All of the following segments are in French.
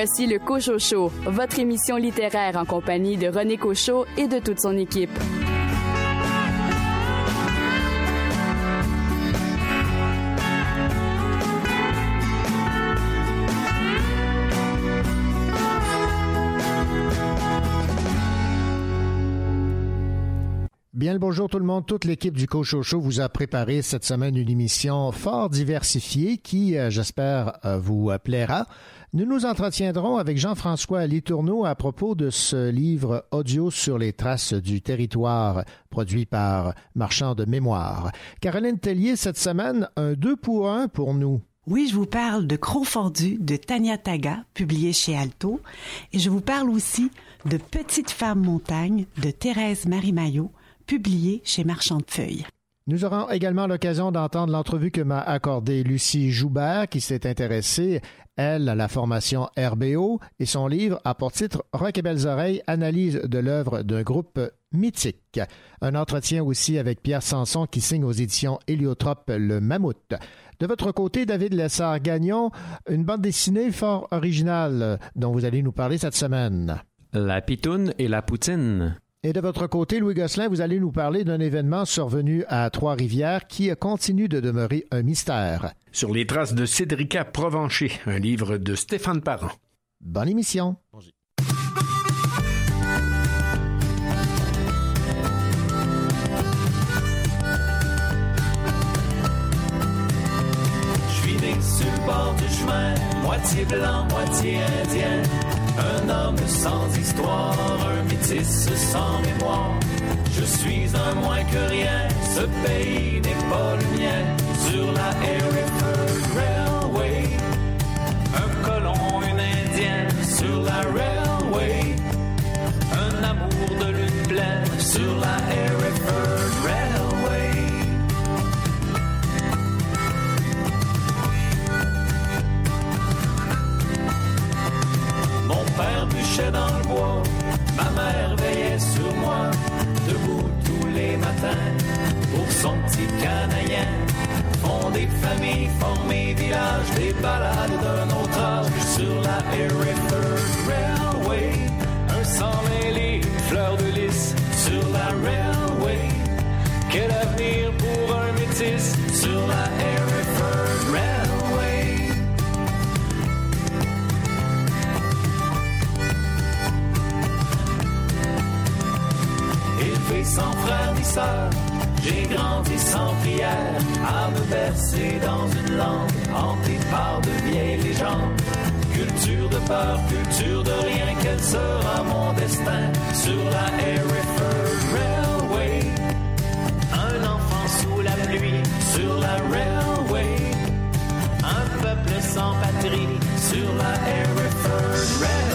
Voici le Cochocho, votre émission littéraire en compagnie de René Cochot et de toute son équipe. Bien le bonjour tout le monde. Toute l'équipe du Coach Show vous a préparé cette semaine une émission fort diversifiée qui, euh, j'espère, euh, vous plaira. Nous nous entretiendrons avec Jean-François Litourneau à propos de ce livre audio sur les traces du territoire produit par Marchand de Mémoire. Caroline Tellier, cette semaine, un deux pour un pour nous. Oui, je vous parle de Cro-Fordu de Tania Taga, publié chez Alto, et je vous parle aussi de Petite femme montagne de Thérèse Marie Maillot, publié chez Marchand de Feuilles. Nous aurons également l'occasion d'entendre l'entrevue que m'a accordée Lucie Joubert, qui s'est intéressée, elle, à la formation RBO, et son livre a pour titre Rock et belles oreilles, analyse de l'œuvre d'un groupe mythique. Un entretien aussi avec Pierre Sanson, qui signe aux éditions Héliotrope Le Mammouth. De votre côté, David Lessard-Gagnon, une bande dessinée fort originale dont vous allez nous parler cette semaine. La pitoune et la poutine. Et de votre côté, Louis Gosselin, vous allez nous parler d'un événement survenu à Trois-Rivières qui continue de demeurer un mystère. Sur les traces de Cédrica Provencher, un livre de Stéphane Parent. Bonne émission. Je suis né sur le bord du chemin, moitié blanc, moitié indien. Un homme sans histoire, un métis sans mémoire. Je suis un moins que rien, ce pays n'est pas le mien. Sur la Hereford Railway, un colon, une indienne. Sur la Railway, un amour de lune pleine. Sur la Hereford dans le bois, ma mère veillait sur moi, debout tous les matins pour son petit canaïen. Fonder famille, former village, des balades d'un autre âge sur la Hereford Railway. Un sang mêlé, fleur de lys sur la Railway. Quel avenir pour un métis? Sur la Hereford Railway. Sans frère ni sœur. J'ai grandi sans prière, à me bercer dans une langue hantée par de vieilles légendes. Culture de peur, culture de rien, quel sera mon destin sur la Hereford Railway? Un enfant sous la pluie sur la Railway. Un peuple sans patrie sur la Hereford Railway.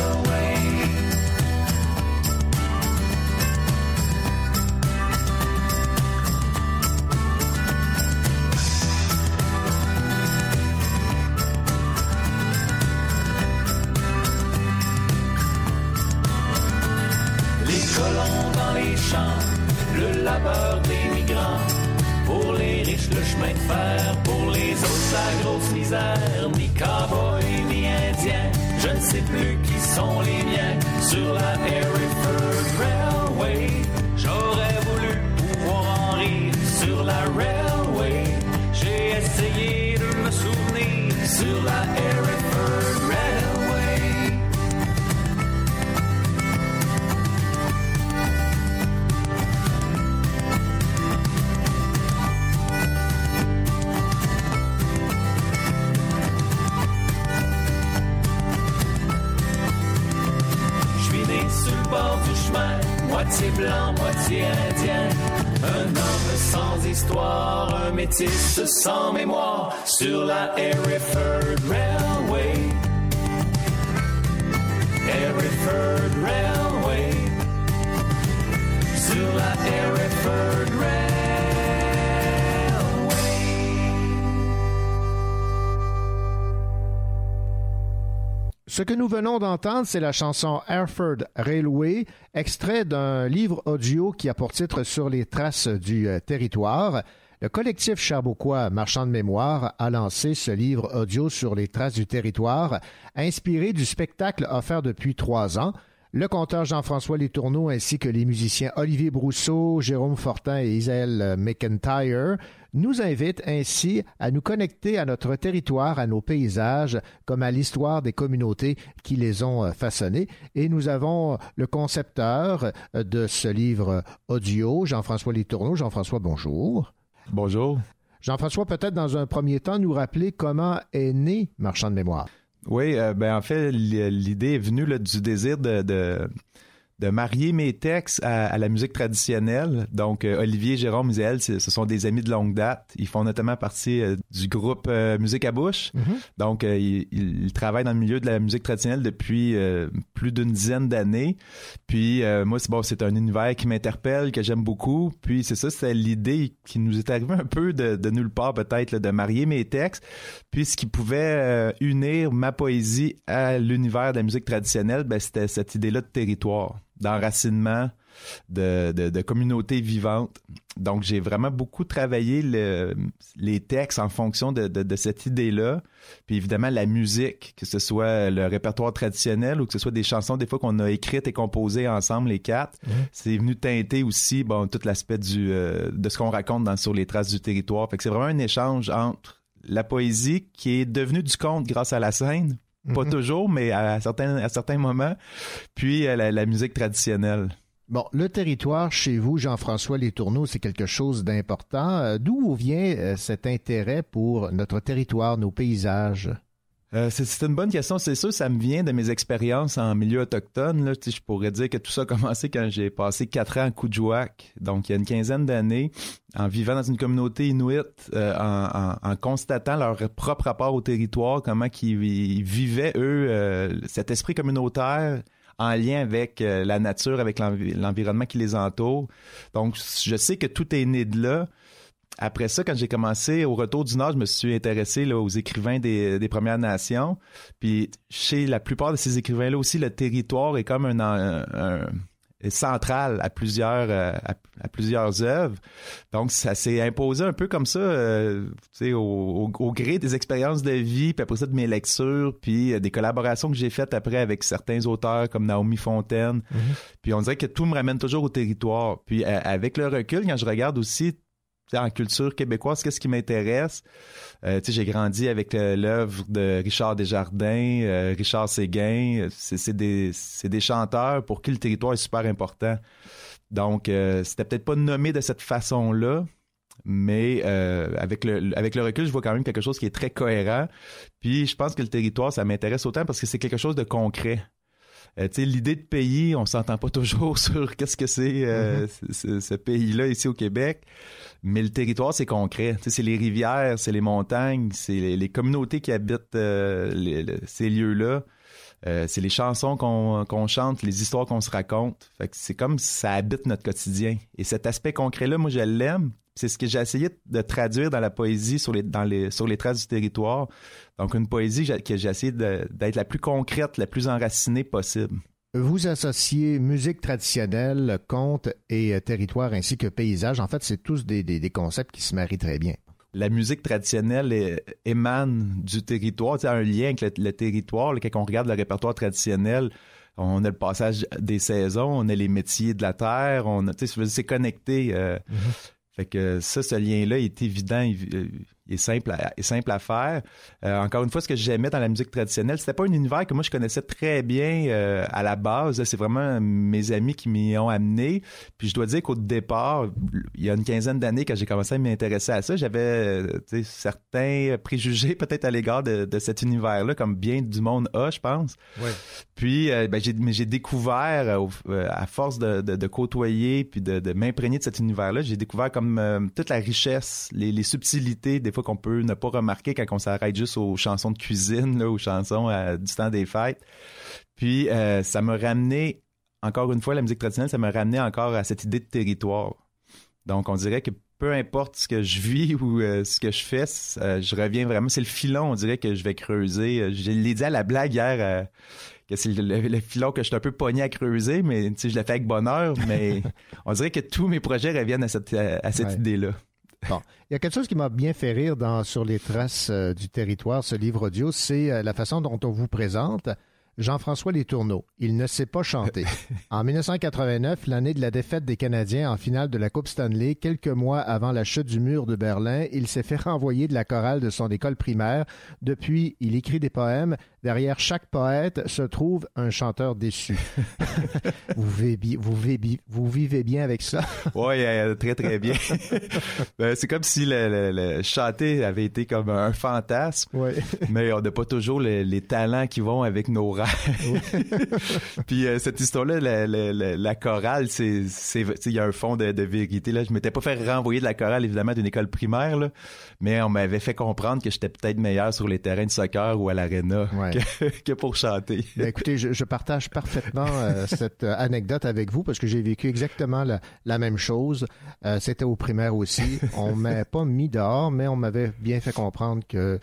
Venons d'entendre, c'est la chanson Hereford Railway, extrait d'un livre audio qui a pour titre Sur les traces du euh, territoire. Le collectif Charbouquois Marchand de mémoire a lancé ce livre audio sur les traces du territoire, inspiré du spectacle offert depuis trois ans. Le conteur Jean-François Letourneau ainsi que les musiciens Olivier Brousseau, Jérôme Fortin et Isaël McIntyre nous invitent ainsi à nous connecter à notre territoire, à nos paysages, comme à l'histoire des communautés qui les ont façonnés. Et nous avons le concepteur de ce livre audio, Jean-François Letourneau. Jean-François, bonjour. Bonjour. Jean-François, peut-être dans un premier temps nous rappeler comment est né Marchand de mémoire. Oui, euh, ben en fait, l'idée est venue du désir de, de marier mes textes à, à, la musique traditionnelle. Donc, euh, Olivier, Jérôme, Isaël, ce sont des amis de longue date. Ils font notamment partie euh, du groupe euh, Musique à bouche. Mm-hmm. Donc, ils, ils, travaillent dans le milieu de la musique traditionnelle depuis plus d'une dizaine d'années. Puis, moi, c'est bon, c'est un univers qui m'interpelle, que j'aime beaucoup. Puis, c'est ça, c'est l'idée qui nous est arrivée un peu de, de nulle part, peut-être, de marier mes textes. Puis, ce qui pouvait unir ma poésie à l'univers de la musique traditionnelle, ben, c'était cette idée-là de territoire d'enracinement, de, de, de communauté vivante. Donc, j'ai vraiment beaucoup travaillé le, les textes en fonction de, de, de cette idée-là. Puis évidemment, la musique, que ce soit le répertoire traditionnel ou que ce soit des chansons des fois qu'on a écrites et composées ensemble, les quatre, Mmh. c'est venu teinter aussi bon, tout l'aspect du euh, de ce qu'on raconte dans Sur les traces du territoire. Fait que c'est vraiment un échange entre la poésie qui est devenue du conte grâce à la scène, pas Mhm. toujours, mais à certains, à certains moments. Puis euh, la, la musique traditionnelle. Bon, le territoire chez vous, Jean-François Letourneau, c'est quelque chose d'important. Euh, D'où vient euh, cet intérêt pour notre territoire, nos paysages? Euh, c'est, une bonne question. C'est sûr, ça me vient de mes expériences en milieu autochtone. Là. Je pourrais dire que tout ça a commencé quand j'ai passé quatre ans à Coudjouac, donc il y a une quinzaine d'années, en vivant dans une communauté inuite, euh, en, en- en constatant leur propre rapport au territoire, comment ils vivaient, eux, euh, cet esprit communautaire en lien avec euh, la nature, avec l'envi- l'environnement qui les entoure. Donc, je sais que tout est né de là. Après ça, quand j'ai commencé au Retour du Nord, je me suis intéressé là, aux écrivains des, des Premières Nations. Puis chez la plupart de ces écrivains-là aussi, le territoire est comme un, un- un- est central à plusieurs euh, à, à plusieurs œuvres. Donc ça s'est imposé un peu comme ça, euh, tu sais, au, au- au gré des expériences de vie, puis après ça de mes lectures, puis euh, des collaborations que j'ai faites après avec certains auteurs comme Naomi Fontaine. Puis on dirait que tout me ramène toujours au territoire. Puis euh, avec le recul, quand je regarde aussi en culture québécoise, qu'est-ce qui m'intéresse? Euh, j'ai grandi avec euh, l'œuvre de Richard Desjardins, euh, Richard Séguin. C'est, des, des chanteurs pour qui le territoire est super important. Donc, c'était peut-être pas nommé de cette façon-là, mais avec le avec le recul, je vois quand même quelque chose qui est très cohérent. Puis, je pense que le territoire, ça m'intéresse autant parce que c'est quelque chose de concret. Euh, l'idée de pays, on s'entend pas toujours sur qu'est-ce que c'est euh, ce- ce, ce pays-là ici au Québec, mais le territoire, c'est concret. C'est les rivières, c'est les montagnes, c'est les, les communautés qui habitent euh, les- le- ces lieux-là. Euh, c'est les chansons qu'on chante, les histoires qu'on se raconte. C'est comme ça habite notre quotidien. Et cet aspect concret-là, moi, je l'aime. C'est ce que j'ai essayé de traduire dans la poésie sur les, dans les, sur les traces du territoire. Donc, une poésie que j'ai- essayé d'être la plus concrète, la plus enracinée possible. Vous associez musique traditionnelle, conte et euh, territoire ainsi que paysage. En fait, c'est tous des, des- des concepts qui se marient très bien. La musique traditionnelle est- émane du territoire, tu sais, un lien avec le, le territoire. là, quand on regarde le répertoire traditionnel, on a le passage des saisons, on a les métiers de la terre, on a, tu sais, c'est connecté. euh, Fait que ça, ce lien-là est évident, euh, il est simple à, est simple à faire. Euh, encore une fois, ce que j'aimais dans la musique traditionnelle, c'était pas un univers que moi je connaissais très bien euh, à la base. C'est vraiment mes amis qui m'y ont amené. Puis je dois dire qu'au départ, il y a une quinzaine d'années, quand j'ai commencé à m'intéresser à ça, j'avais euh, certains préjugés peut-être à l'égard de, de cet univers-là, comme bien du monde a, je pense. Puis euh, ben, j'ai, découvert, à force de, de- de côtoyer puis de, m'imprégner de cet univers-là, j'ai découvert comme toute la richesse, les, les subtilités, des fois qu'on peut ne pas remarquer quand on s'arrête juste aux chansons de cuisine, là, aux chansons euh, du temps des fêtes. Puis euh, ça m'a ramené, encore une fois, la musique traditionnelle, ça m'a ramené encore à cette idée de territoire. Donc on dirait que peu importe ce que je vis ou euh, ce que je fais, je reviens vraiment. C'est le filon, on dirait que je vais creuser. Je l'ai dit à la blague hier, que c'est le, filon que je suis un peu pogné à creuser, mais je le fais avec bonheur. Mais on dirait que tous mes projets reviennent à cette, à cette Ouais. idée-là. Il y a quelque chose qui m'a bien fait rire dans Sur les traces euh, du territoire, ce livre audio, c'est euh, la façon dont on vous présente Jean-François Letourneau. Il ne sait pas chanter. En 1989, l'année de la défaite des Canadiens en finale de la Coupe Stanley, quelques mois avant la chute du mur de Berlin, il s'est fait renvoyer de la chorale de son école primaire. Depuis, il écrit des poèmes. Derrière chaque poète se trouve un chanteur déçu. vous, vivez, vous, vivez, vous vivez bien avec ça? oui, euh, très, très bien. Ben, c'est comme si le, le, chanter avait été comme un fantasme, ouais. mais on n'a pas toujours les, les talents qui vont avec nos rêves. Puis euh, cette histoire-là, la, la, la, chorale, c'est, il y a un fond de, de, vérité. Là, je m'étais pas fait renvoyer de la chorale évidemment d'une école primaire, là, mais on m'avait fait comprendre que j'étais peut-être meilleur sur les terrains de soccer ou à l'aréna ouais. que, que, pour chanter. Ben, écoutez, je, je, partage parfaitement euh, cette euh, anecdote avec vous parce que j'ai vécu exactement la, la même chose. Euh, c'était au primaire aussi. On m'a pas mis dehors, mais on m'avait bien fait comprendre que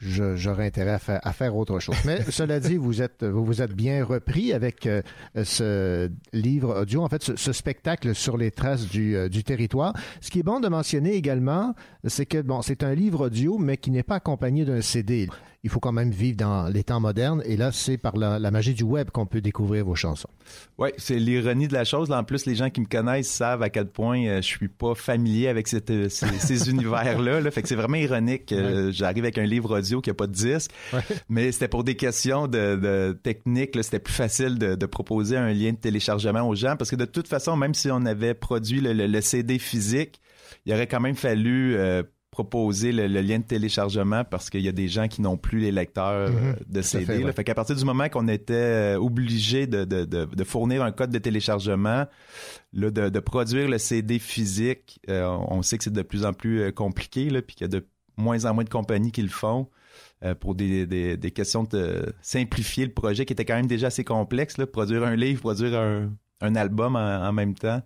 j'aurais intérêt à faire, à faire, autre chose. Mais cela dit, vous êtes vous, vous êtes bien repris avec euh, ce livre audio, en fait, ce, ce spectacle sur les traces du, euh, du, territoire. Ce qui est bon de mentionner également, c'est que bon, c'est un livre audio, mais qui n'est pas accompagné d'un CD. Il faut quand même vivre dans les temps modernes, et là, c'est par la, la, magie du web qu'on peut découvrir vos chansons. Oui, c'est l'ironie de la chose. Là, en plus, les gens qui me connaissent savent à quel point euh, je suis pas familier avec cette, euh, ces, ces univers-là. Là. Fait que c'est vraiment ironique. Euh, Ouais. J'arrive avec un livre audio qui a pas de disque, Ouais. mais c'était pour des questions de, de technique. C'était plus facile de, de, proposer un lien de téléchargement aux gens parce que de toute façon, même si on avait produit le, le, le CD physique, il aurait quand même fallu euh, proposer le, le, lien de téléchargement parce qu'il y a des gens qui n'ont plus les lecteurs Mhm. de CD. fait, là. ouais. Fait qu'à partir du moment qu'on était euh, obligé de, de, de, de fournir un code de téléchargement, là, de, produire le CD physique, euh, on sait que c'est de plus en plus euh, compliqué, là, puis qu'il y a de moins en moins de compagnies qui le font. euh, pour des, des, des questions de simplifier le projet qui était quand même déjà assez complexe, là, produire un livre, produire un, un album en, en, même temps.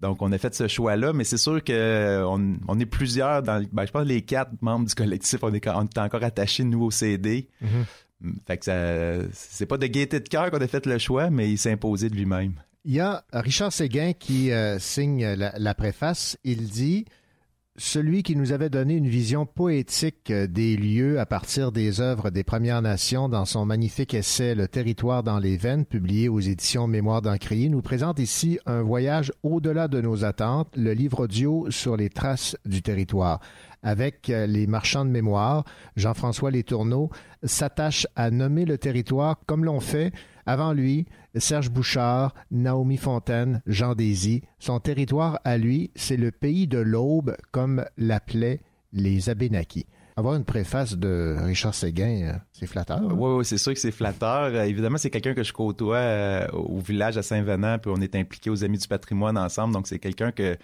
Donc, on a fait ce choix-là, mais c'est sûr que on, on est plusieurs dans, ben, je pense les quatre membres du collectif, on est, on est encore attachés, nous, au CD. Mm-hmm. Fait que ça, c'est pas de gaieté de cœur qu'on a fait le choix, mais il s'est imposé de lui-même. Il y a Richard Séguin qui euh, signe la, la, préface. Il dit celui qui nous avait donné une vision poétique des lieux à partir des œuvres des Premières Nations dans son magnifique essai Le territoire dans les veines, publié aux éditions Mémoire d'Encrier, nous présente ici un voyage au-delà de nos attentes, le livre audio sur les traces du territoire. Avec les marchands de mémoire, Jean-François Letourneau s'attache à nommer le territoire comme l'ont fait avant lui, Serge Bouchard, Naomi Fontaine, Jean Désy. Son territoire à lui, c'est le pays de l'aube, comme l'appelaient les Abénakis. Avoir une préface de Richard Séguin, c'est flatteur. Hein? Oui, oui, c'est sûr que c'est flatteur. Euh, évidemment, c'est quelqu'un que je côtoie euh, au village à Saint-Venant, puis on est impliqué aux Amis du patrimoine ensemble, donc c'est quelqu'un que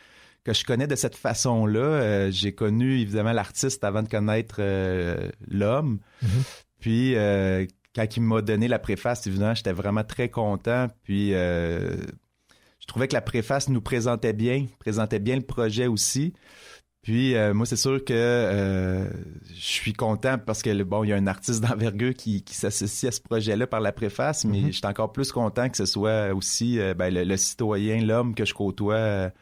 que je connais de cette façon-là. Euh, j'ai connu évidemment l'artiste avant de connaître euh, l'homme. Mm-hmm. Puis euh, quand il m'a donné la préface, évidemment, j'étais vraiment très content. Puis euh, je trouvais que la préface nous présentait bien, présentait bien le projet aussi. Puis euh, moi, c'est sûr que euh, je suis content parce que bon, il y a un artiste d'envergure qui, qui s'associe à ce projet-là par la préface, mais mm -hmm. je suis encore plus content que ce soit aussi euh, ben, le, le, citoyen, l'homme que je côtoie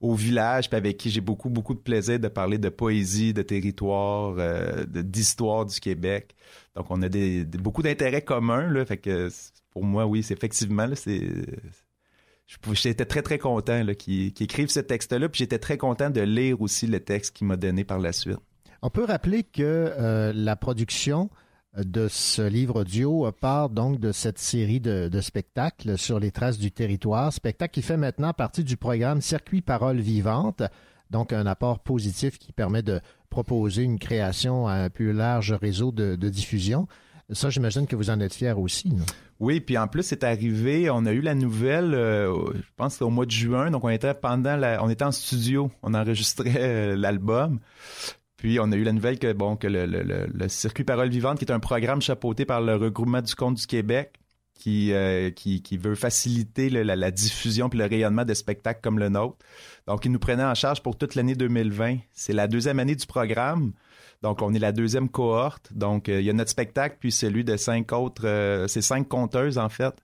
au village, puis avec qui j'ai beaucoup, beaucoup de plaisir de parler de poésie, de territoire, euh, d'histoire du Québec. Donc, on a des, beaucoup d'intérêts communs, là. Fait que pour moi, oui, c'est effectivement, c'est j'étais très très content qu'il qu écrive ce texte-là, puis j'étais très content de lire aussi le texte qu'il m'a donné par la suite. On peut rappeler que euh, la production de ce livre audio part donc de cette série de, spectacles sur les traces du territoire, spectacle qui fait maintenant partie du programme Circuit Parole Vivante, donc un apport positif qui permet de proposer une création à un plus large réseau de, diffusion. Ça, j'imagine que vous en êtes fier aussi. Oui, puis en plus, c'est arrivé, on a eu la nouvelle, euh, je pense au mois de juin, donc on était pendant on était en studio, on enregistrait euh, l'album. Puis on a eu la nouvelle que bon le, circuit Parole Vivante, qui est un programme chapeauté par le regroupement du compte du Québec, qui, euh, veut faciliter la, diffusion puis le rayonnement de spectacles comme le nôtre. Donc, ils nous prenaient en charge pour toute l'année 2020. C'est la deuxième année du programme. Donc, on est la deuxième cohorte. Donc, euh, il y a notre spectacle, puis celui de cinq autres, euh, c'est cinq conteuses, en fait.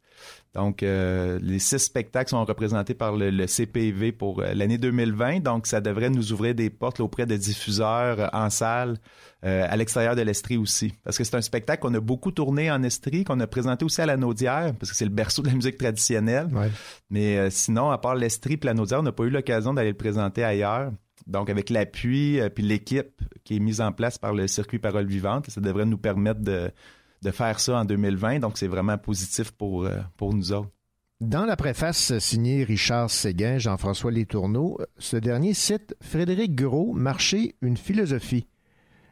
Donc, euh, les six spectacles sont représentés par le, CPV pour euh, l'année 2020. Donc, ça devrait nous ouvrir des portes auprès de diffuseurs euh, en salle, à l'extérieur de l'Estrie aussi. Parce que c'est un spectacle qu'on a beaucoup tourné en Estrie, qu'on a présenté aussi à la Naudière, parce que c'est le berceau de la musique traditionnelle. Mais sinon, à part l'Estrie et la Naudière, on n'a pas eu l'occasion d'aller le présenter ailleurs. Donc, avec l'appui puis l'équipe qui est mise en place par le circuit Parole Vivante, ça devrait nous permettre de de faire ça en 2020. Donc, c'est vraiment positif pour, euh, pour nous autres. Dans la préface signée Richard Séguin, Jean-François Létourneau, ce dernier cite Frédéric Gros, Marcher, une philosophie.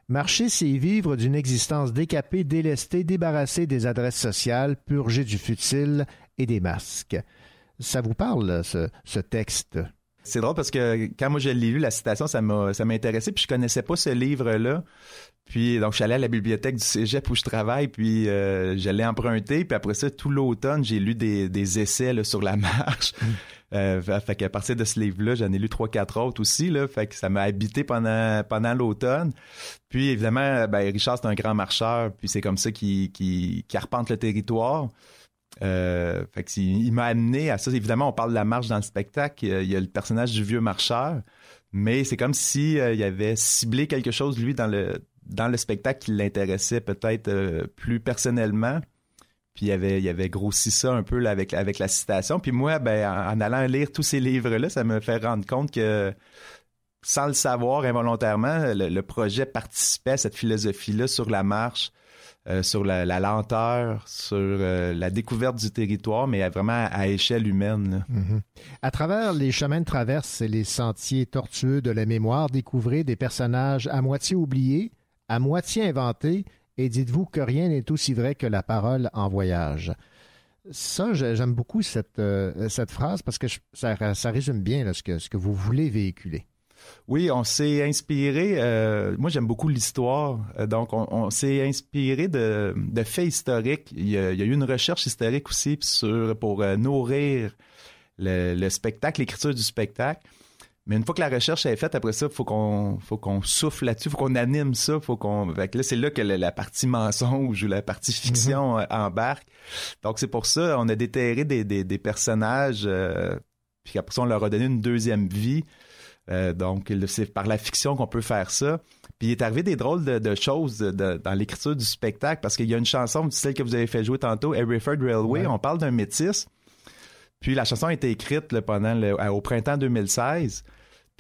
Marcher, c'est vivre d'une existence décapée, délestée, débarrassée des adresses sociales, purgée du futile et des masques. Ça vous parle, ce, ce texte? C'est drôle parce que quand moi je l'ai lu, la citation, ça m'a, ça m'a intéressé, puis je connaissais pas ce livre-là. Puis donc je suis allé à la bibliothèque du Cégep où je travaille, puis euh, je l'ai emprunté, puis après ça tout l'automne j'ai lu des, des essais sur la marche. Mm. Euh, fait qu'à partir de ce livre-là, j'en ai lu trois quatre autres aussi là, fait que ça m'a habité pendant pendant l'automne. Puis évidemment, ben Richard c'est un grand marcheur, puis c'est comme ça qu'il qui arpente le territoire. Euh, fait que il, m'a amené à ça. Évidemment, on parle de la marche dans le spectacle. Il y a le personnage du vieux marcheur, mais c'est comme si euh, il avait ciblé quelque chose lui dans le dans le spectacle qui l'intéressait peut-être euh, plus personnellement. Puis il avait, il avait grossi ça un peu avec, avec la citation. Puis moi, ben, en, allant lire tous ces livres-là, ça me fait rendre compte que, sans le savoir involontairement, le, projet participait à cette philosophie-là sur la marche, euh, sur la, lenteur, sur euh, la découverte du territoire, mais vraiment à, échelle humaine. Mm-hmm. À travers les chemins de traverse et les sentiers tortueux de la mémoire, découvrez des personnages à moitié oubliés, à moitié inventé, et dites-vous que rien n'est aussi vrai que la parole en voyage. Ça, j'aime beaucoup cette, euh, cette phrase parce que ça, résume bien ce, que, ce que vous voulez véhiculer. Oui, on s'est inspiré. Euh, moi, j'aime beaucoup l'histoire, euh, donc on, s'est inspiré de, faits historiques. Il y, a, eu une recherche historique aussi pour nourrir le spectacle, l'écriture du spectacle. Mais une fois que la recherche est faite, après ça, faut qu'on faut qu'on souffle là-dessus, faut qu'on anime ça, faut qu'on. là, c'est là que la, partie mensonge ou la partie fiction mhm. euh, embarque. Donc c'est pour ça, on a déterré des, des, personnages, euh, puis après ça, on leur a donné une deuxième vie. Euh, donc c'est par la fiction qu'on peut faire ça. Puis il est arrivé des drôles de, choses dans l'écriture du spectacle parce qu'il y a une chanson, celle que vous avez fait jouer tantôt, Hereford Railway, on parle d'un métis. Puis la chanson a été écrite pendant le, au printemps 2016.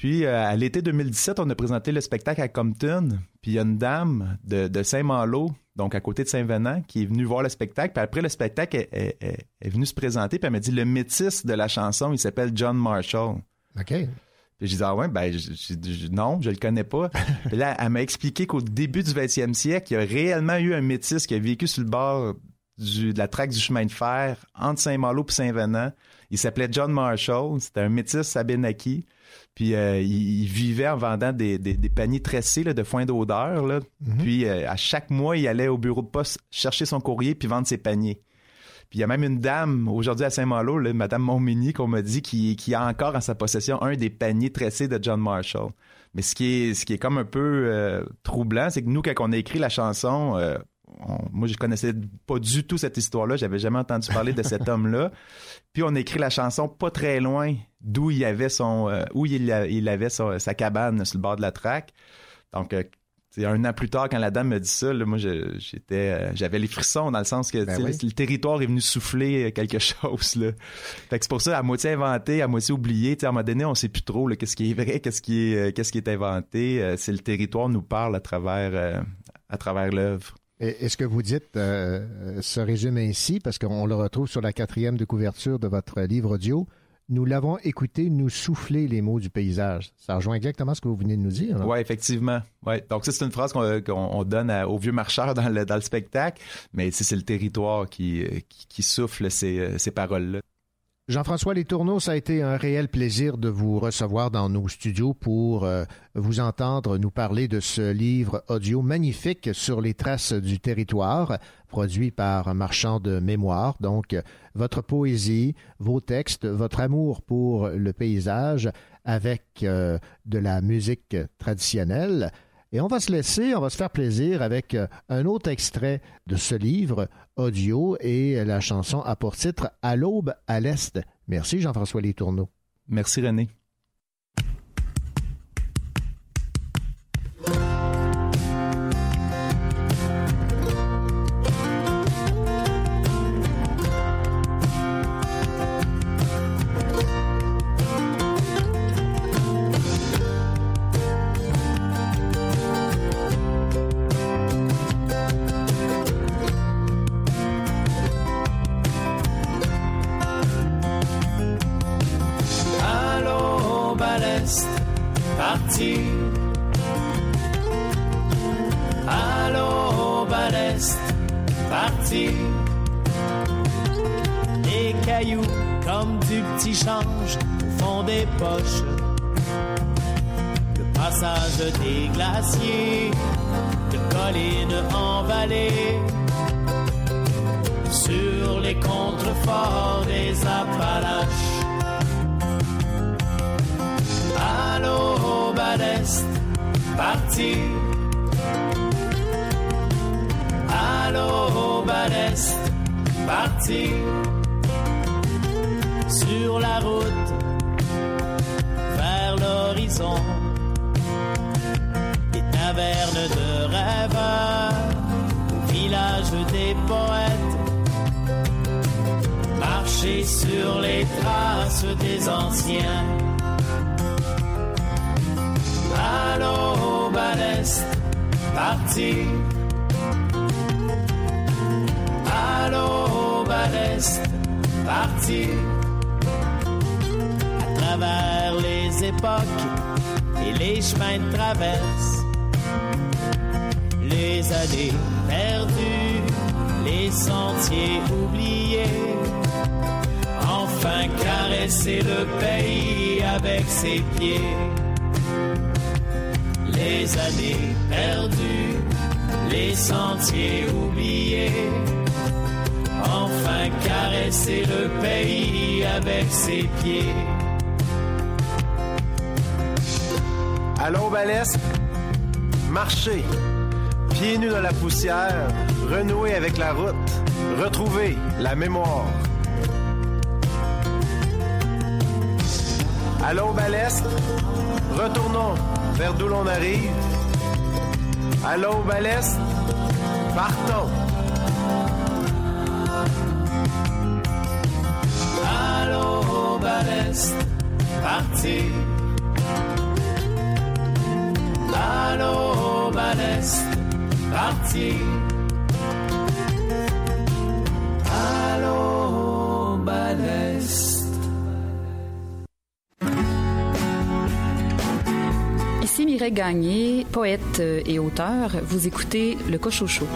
Puis euh, à l'été 2017, on a présenté le spectacle à Compton. Puis il y a une dame de, Saint-Malo, donc à côté de Saint-Venant, qui est venue voir le spectacle. Puis après le spectacle, elle, est venue se présenter. Puis elle m'a dit le métis de la chanson, il s'appelle John Marshall. OK. Puis je dis, ah ouais, ben, non, je le connais pas. puis là, elle m'a expliqué qu'au début du 20e siècle, il y a réellement eu un métis qui a vécu sur le bord de la traque du chemin de fer entre Saint-Malo et Saint-Venant. Il s'appelait John Marshall. C'était un métis Abenaki. Puis euh, il, vivait en vendant des, paniers tressés de foin d'odeur. Mhm. Puis euh, à chaque mois, il allait au bureau de poste chercher son courrier puis vendre ses paniers. Puis il y a même une dame aujourd'hui à Saint-Malo, Madame Montmini, qu'on m'a dit, qui, a encore en sa possession un des paniers tressés de John Marshall. Mais ce qui est, ce qui est comme un peu euh, troublant, c'est que nous, quand on a écrit la chanson, moi, je connaissais pas du tout cette histoire-là. J'avais jamais entendu parler de cet homme-là. Puis on a écrit la chanson pas très loin d'où il avait son, euh, où il, avait sa cabane sur le bord de la traque. Donc, euh, un an plus tard, quand la dame me dit ça, moi, j'étais, euh, j'avais les frissons dans le sens que ben le, territoire est venu souffler quelque chose. Là. Fait que c'est pour ça, à moitié inventé, à moitié oublié. À un moment donné, on sait plus trop qu'est-ce qui est vrai, qu'est-ce qui est, qu'est-ce qui est inventé. c'est le territoire nous parle à travers, à travers l'œuvre. Et, ce que vous dites euh, se résume ainsi, parce qu'on le retrouve sur la quatrième de couverture de votre livre audio. Nous l'avons écouté nous souffler les mots du paysage. Ça rejoint exactement ce que vous venez de nous dire. Oui, effectivement. Ouais. Donc, c'est une phrase qu'on donne aux vieux marcheurs dans le, spectacle, mais c'est le territoire qui, qui, souffle ces, ces paroles-là. Jean-François Tourneaux, ça a été un réel plaisir de vous recevoir dans nos studios pour euh, vous entendre nous parler de ce livre audio magnifique sur les traces du territoire, produit par Marchand de Mémoire. Donc, votre poésie, vos textes, votre amour pour le paysage avec euh, de la musique traditionnelle. Et on va se laisser, on va se faire plaisir avec euh, un autre extrait de ce livre audio et la chanson a pour titre À l'aube à l'Est. Merci Jean-François Letourneau. Merci René. À l'aube à parti à travers les époques et les chemins de traverse, les années perdues, les sentiers oubliés. Enfin caresser le pays avec ses pieds. Les années perdues les sentiers oubliés, enfin caresser le pays avec ses pieds. Allons, Balesque, marchez, pieds nus dans la poussière, renouer avec la route, retrouver la mémoire. Allons, Balesque, retournons vers d'où l'on arrive Allô, Baleste? Partons! Allô, Baleste, parti! Allô, Baleste, parti! Gagné, poète et auteur. Vous écoutez Le Cochocho.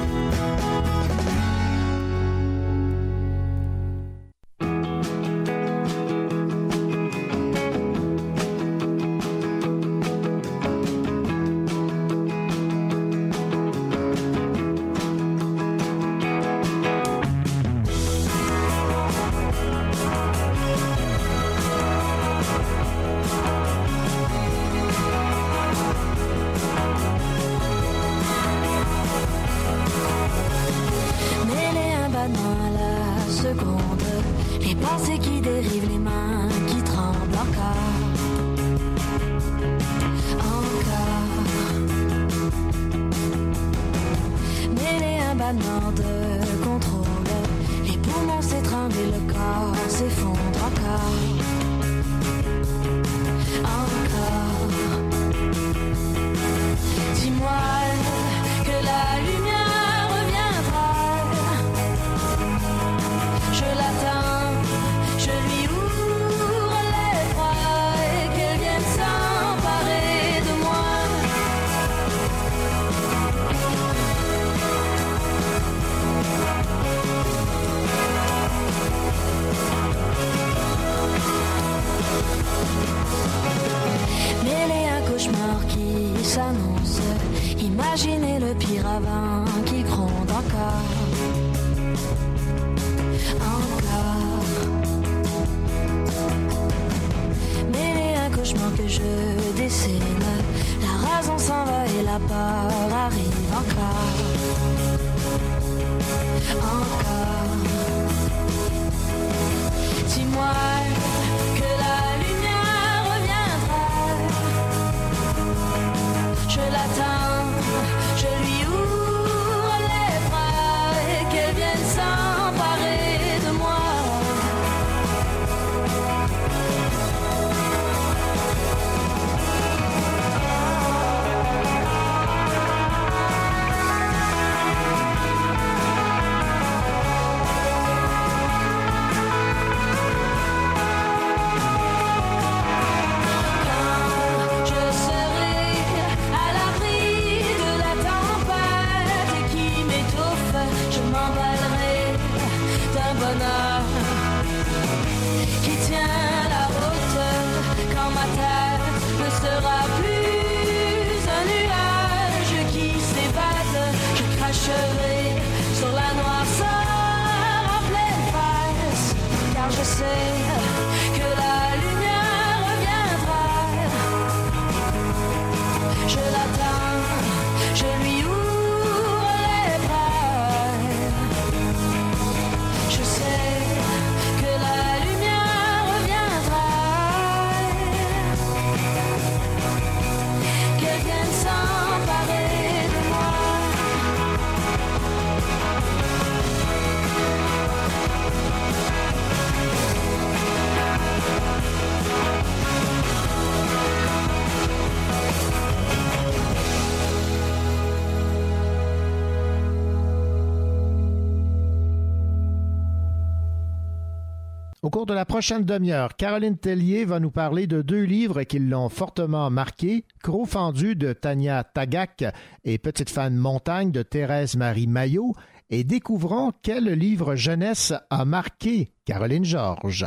de la prochaine demi-heure, Caroline Tellier va nous parler de deux livres qui l'ont fortement marqué, Gros fendu de Tania Tagac et Petite fan montagne de Thérèse-Marie Maillot, et découvrons quel livre jeunesse a marqué Caroline Georges.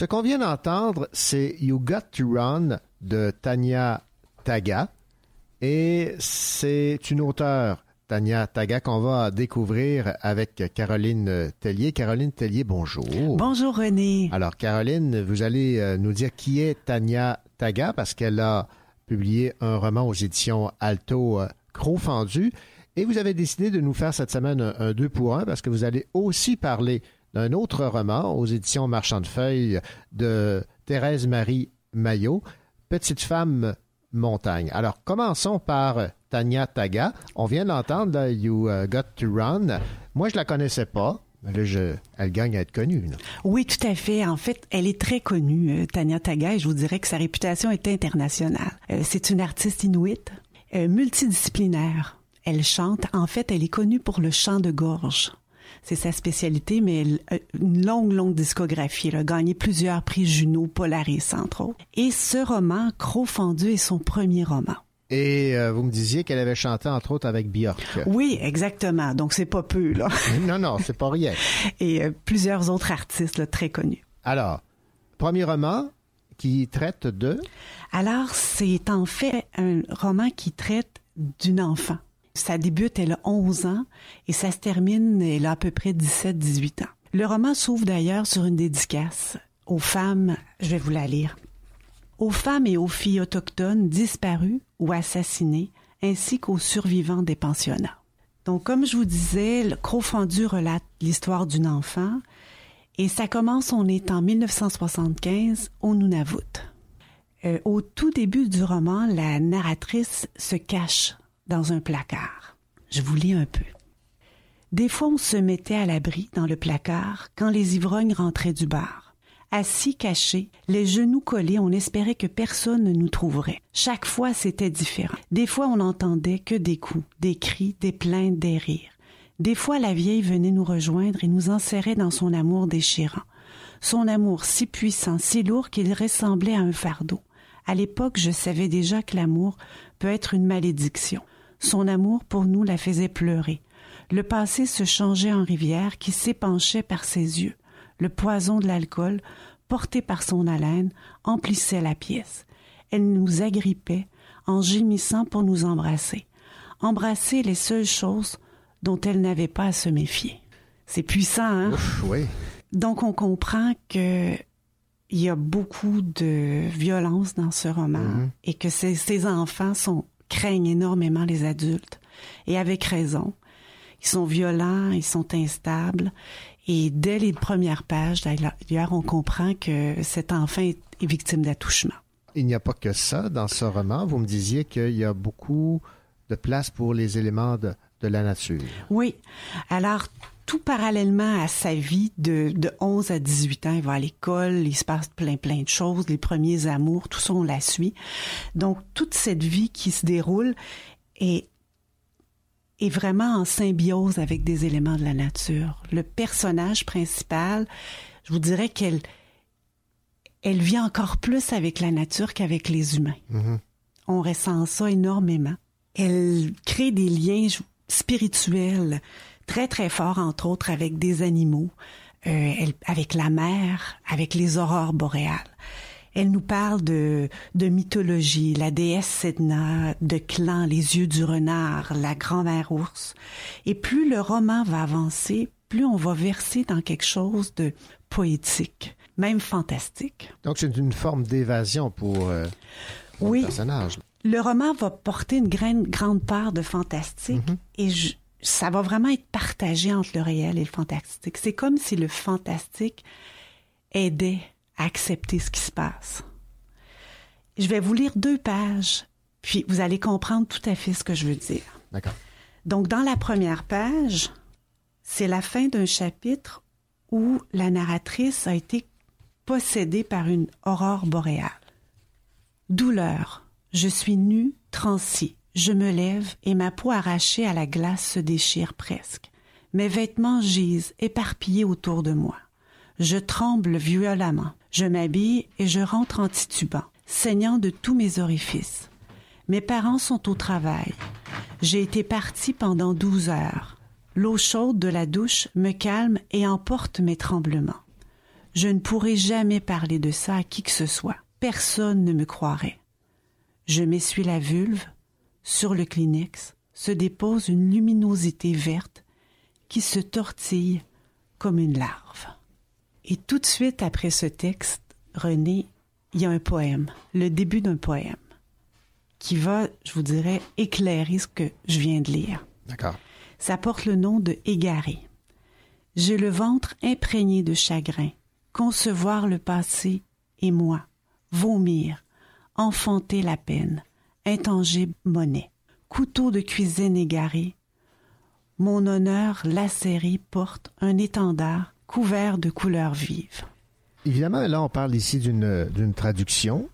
Ce qu'on vient d'entendre, c'est You Got to Run de Tanya Taga. Et c'est une auteure, Tanya Taga, qu'on va découvrir avec Caroline Tellier. Caroline Tellier, bonjour. Bonjour René. Alors, Caroline, vous allez euh, nous dire qui est Tanya Taga parce qu'elle a publié un roman aux éditions Alto euh, Cros Fendu. Et vous avez décidé de nous faire cette semaine un, un deux pour un parce que vous allez aussi parler d'un autre roman aux éditions Marchand de Feuilles de Thérèse Marie Maillot, Petite femme montagne. Alors, commençons par Tanya Taga. On vient d'entendre You euh, Got to Run. Moi, je la connaissais pas. Là, elle gagne à être connue. Oui, tout à fait. En fait, elle est très connue, euh, Tanya Taga, et je vous dirais que sa réputation est internationale. Euh, c'est une artiste inuite, euh, multidisciplinaire. Elle chante. En fait, elle est connue pour le chant de gorge. C'est sa spécialité, mais a une longue, longue discographie. Elle a gagné plusieurs prix Juno, Polaris, entre autres. Et ce roman, Croc fendu, est son premier roman. Et euh, vous me disiez qu'elle avait chanté entre autres avec Björk. Oui, exactement. Donc, c'est pas peu, là. non, non, c'est pas rien. Et euh, plusieurs autres artistes là, très connus. Alors, premier roman qui traite de... Alors, c'est en fait un roman qui traite d'une enfant. Ça débute, elle a 11 ans et ça se termine, elle a à peu près 17-18 ans. Le roman s'ouvre d'ailleurs sur une dédicace aux femmes, je vais vous la lire, aux femmes et aux filles autochtones disparues ou assassinées, ainsi qu'aux survivants des pensionnats. Donc, comme je vous disais, le relate l'histoire d'une enfant et ça commence, on est en 1975 au Nunavut. Euh, au tout début du roman, la narratrice se cache dans un placard. Je vous lis un peu. Des fois, on se mettait à l'abri dans le placard quand les ivrognes rentraient du bar. Assis cachés, les genoux collés, on espérait que personne ne nous trouverait. Chaque fois, c'était différent. Des fois, on n'entendait que des coups, des cris, des plaintes, des rires. Des fois, la vieille venait nous rejoindre et nous enserrait dans son amour déchirant. Son amour si puissant, si lourd qu'il ressemblait à un fardeau, À l'époque, je savais déjà que l'amour peut être une malédiction. Son amour pour nous la faisait pleurer. Le passé se changeait en rivière qui s'épanchait par ses yeux. Le poison de l'alcool, porté par son haleine, emplissait la pièce. Elle nous agrippait en gémissant pour nous embrasser. Embrasser les seules choses dont elle n'avait pas à se méfier. C'est puissant, hein? Ouf, oui. Donc, on comprend que il y a beaucoup de violence dans ce roman Mhm. et que ces, ces enfants sont, craignent énormément les adultes. Et avec raison. Ils sont violents, ils sont instables. Et dès les premières pages, d'ailleurs, on comprend que cet enfant est, victime d'attouchement. Il n'y a pas que ça dans ce roman. Vous me disiez qu'il y a beaucoup de place pour les éléments de, de la nature. Oui. Alors, tout parallèlement à sa vie de, de 11 à 18 ans, il va à l'école, il se passe plein, plein de choses, les premiers amours, tout ça, on la suit. Donc, toute cette vie qui se déroule est, est vraiment en symbiose avec des éléments de la nature. Le personnage principal, je vous dirais qu'elle elle vit encore plus avec la nature qu'avec les humains. Mhm. On ressent ça énormément. Elle crée des liens spirituels très très forts, entre autres avec des animaux, euh, elle- avec la mer, avec les aurores boréales. Elle nous parle de, de mythologie, la déesse Sedna, de clans, les yeux du renard, la grand-mère ours. Et plus le roman va avancer, plus on va verser dans quelque chose de poétique, même fantastique. Donc, c'est une forme d'évasion pour, euh, pour Oui. le personnage. Le roman va porter une grande, grande part de fantastique et je- ça va vraiment être partagé entre le réel et le fantastique. C'est comme si le fantastique aidait à accepter ce qui se passe. Je vais vous lire deux pages, puis vous allez comprendre tout à fait ce que je veux dire. D'accord. Donc, dans la première page, c'est la fin d'un chapitre où la narratrice a été possédée par une aurore boréale. Douleur. Je suis nue, transie. Je me lève et ma peau arrachée à la glace se déchire presque. Mes vêtements gisent éparpillés autour de moi. Je tremble violemment. Je m'habille et je rentre en titubant, saignant de tous mes orifices. Mes parents sont au travail. J'ai été partie pendant douze heures. L'eau chaude de la douche me calme et emporte mes tremblements. Je ne pourrai jamais parler de ça à qui que ce soit. Personne ne me croirait. Je m'essuie la vulve. Sur le Kleenex se dépose une luminosité verte qui se tortille comme une larve. Et tout de suite après ce texte, René, il y a un poème, le début d'un poème, qui va, je vous dirais, éclairer ce que je viens de lire. D'accord. Ça porte le nom de Égaré. J'ai le ventre imprégné de chagrin, concevoir le passé et moi, vomir, enfanter la peine, intangible monnaie, couteau de cuisine égaré. Mon honneur lacéré porte un étendard couvert de couleurs vives. Évidemment, là, on parle ici d'une traduction.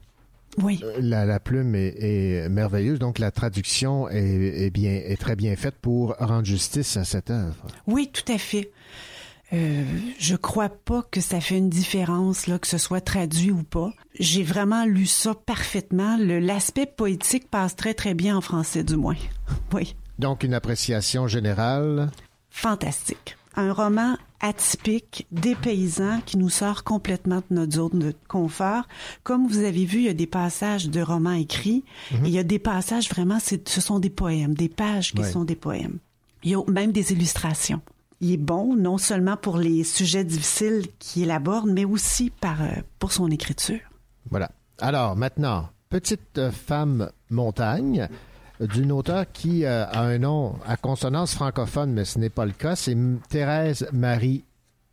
Oui. Euh, La, la plume est, est merveilleuse, donc la traduction est, est bien, est très bien faite pour rendre justice à cette œuvre. Oui, tout à fait. Euh, je crois pas que ça fait une différence là que ce soit traduit ou pas. J'ai vraiment lu ça parfaitement. L'aspect poétique passe très très bien en français du moins. Oui, Donc, une appréciation générale. fantastique. Un roman atypique, dépaysant, qui nous sort complètement de notre zone de confort. Comme vous avez vu, il y a des passages de romans écrits et il y a des passages vraiment, ce sont des poèmes, des pages qui Ouais. sont des poèmes. Il y a même des illustrations. Il est bon non seulement pour les sujets difficiles qu'il aborde, mais aussi par, euh, pour son écriture. Voilà. Alors, maintenant, Petite femme montagne, euh, d'une auteure qui euh, a un nom à consonance francophone, mais ce n'est pas le cas. C'est Thérèse Marie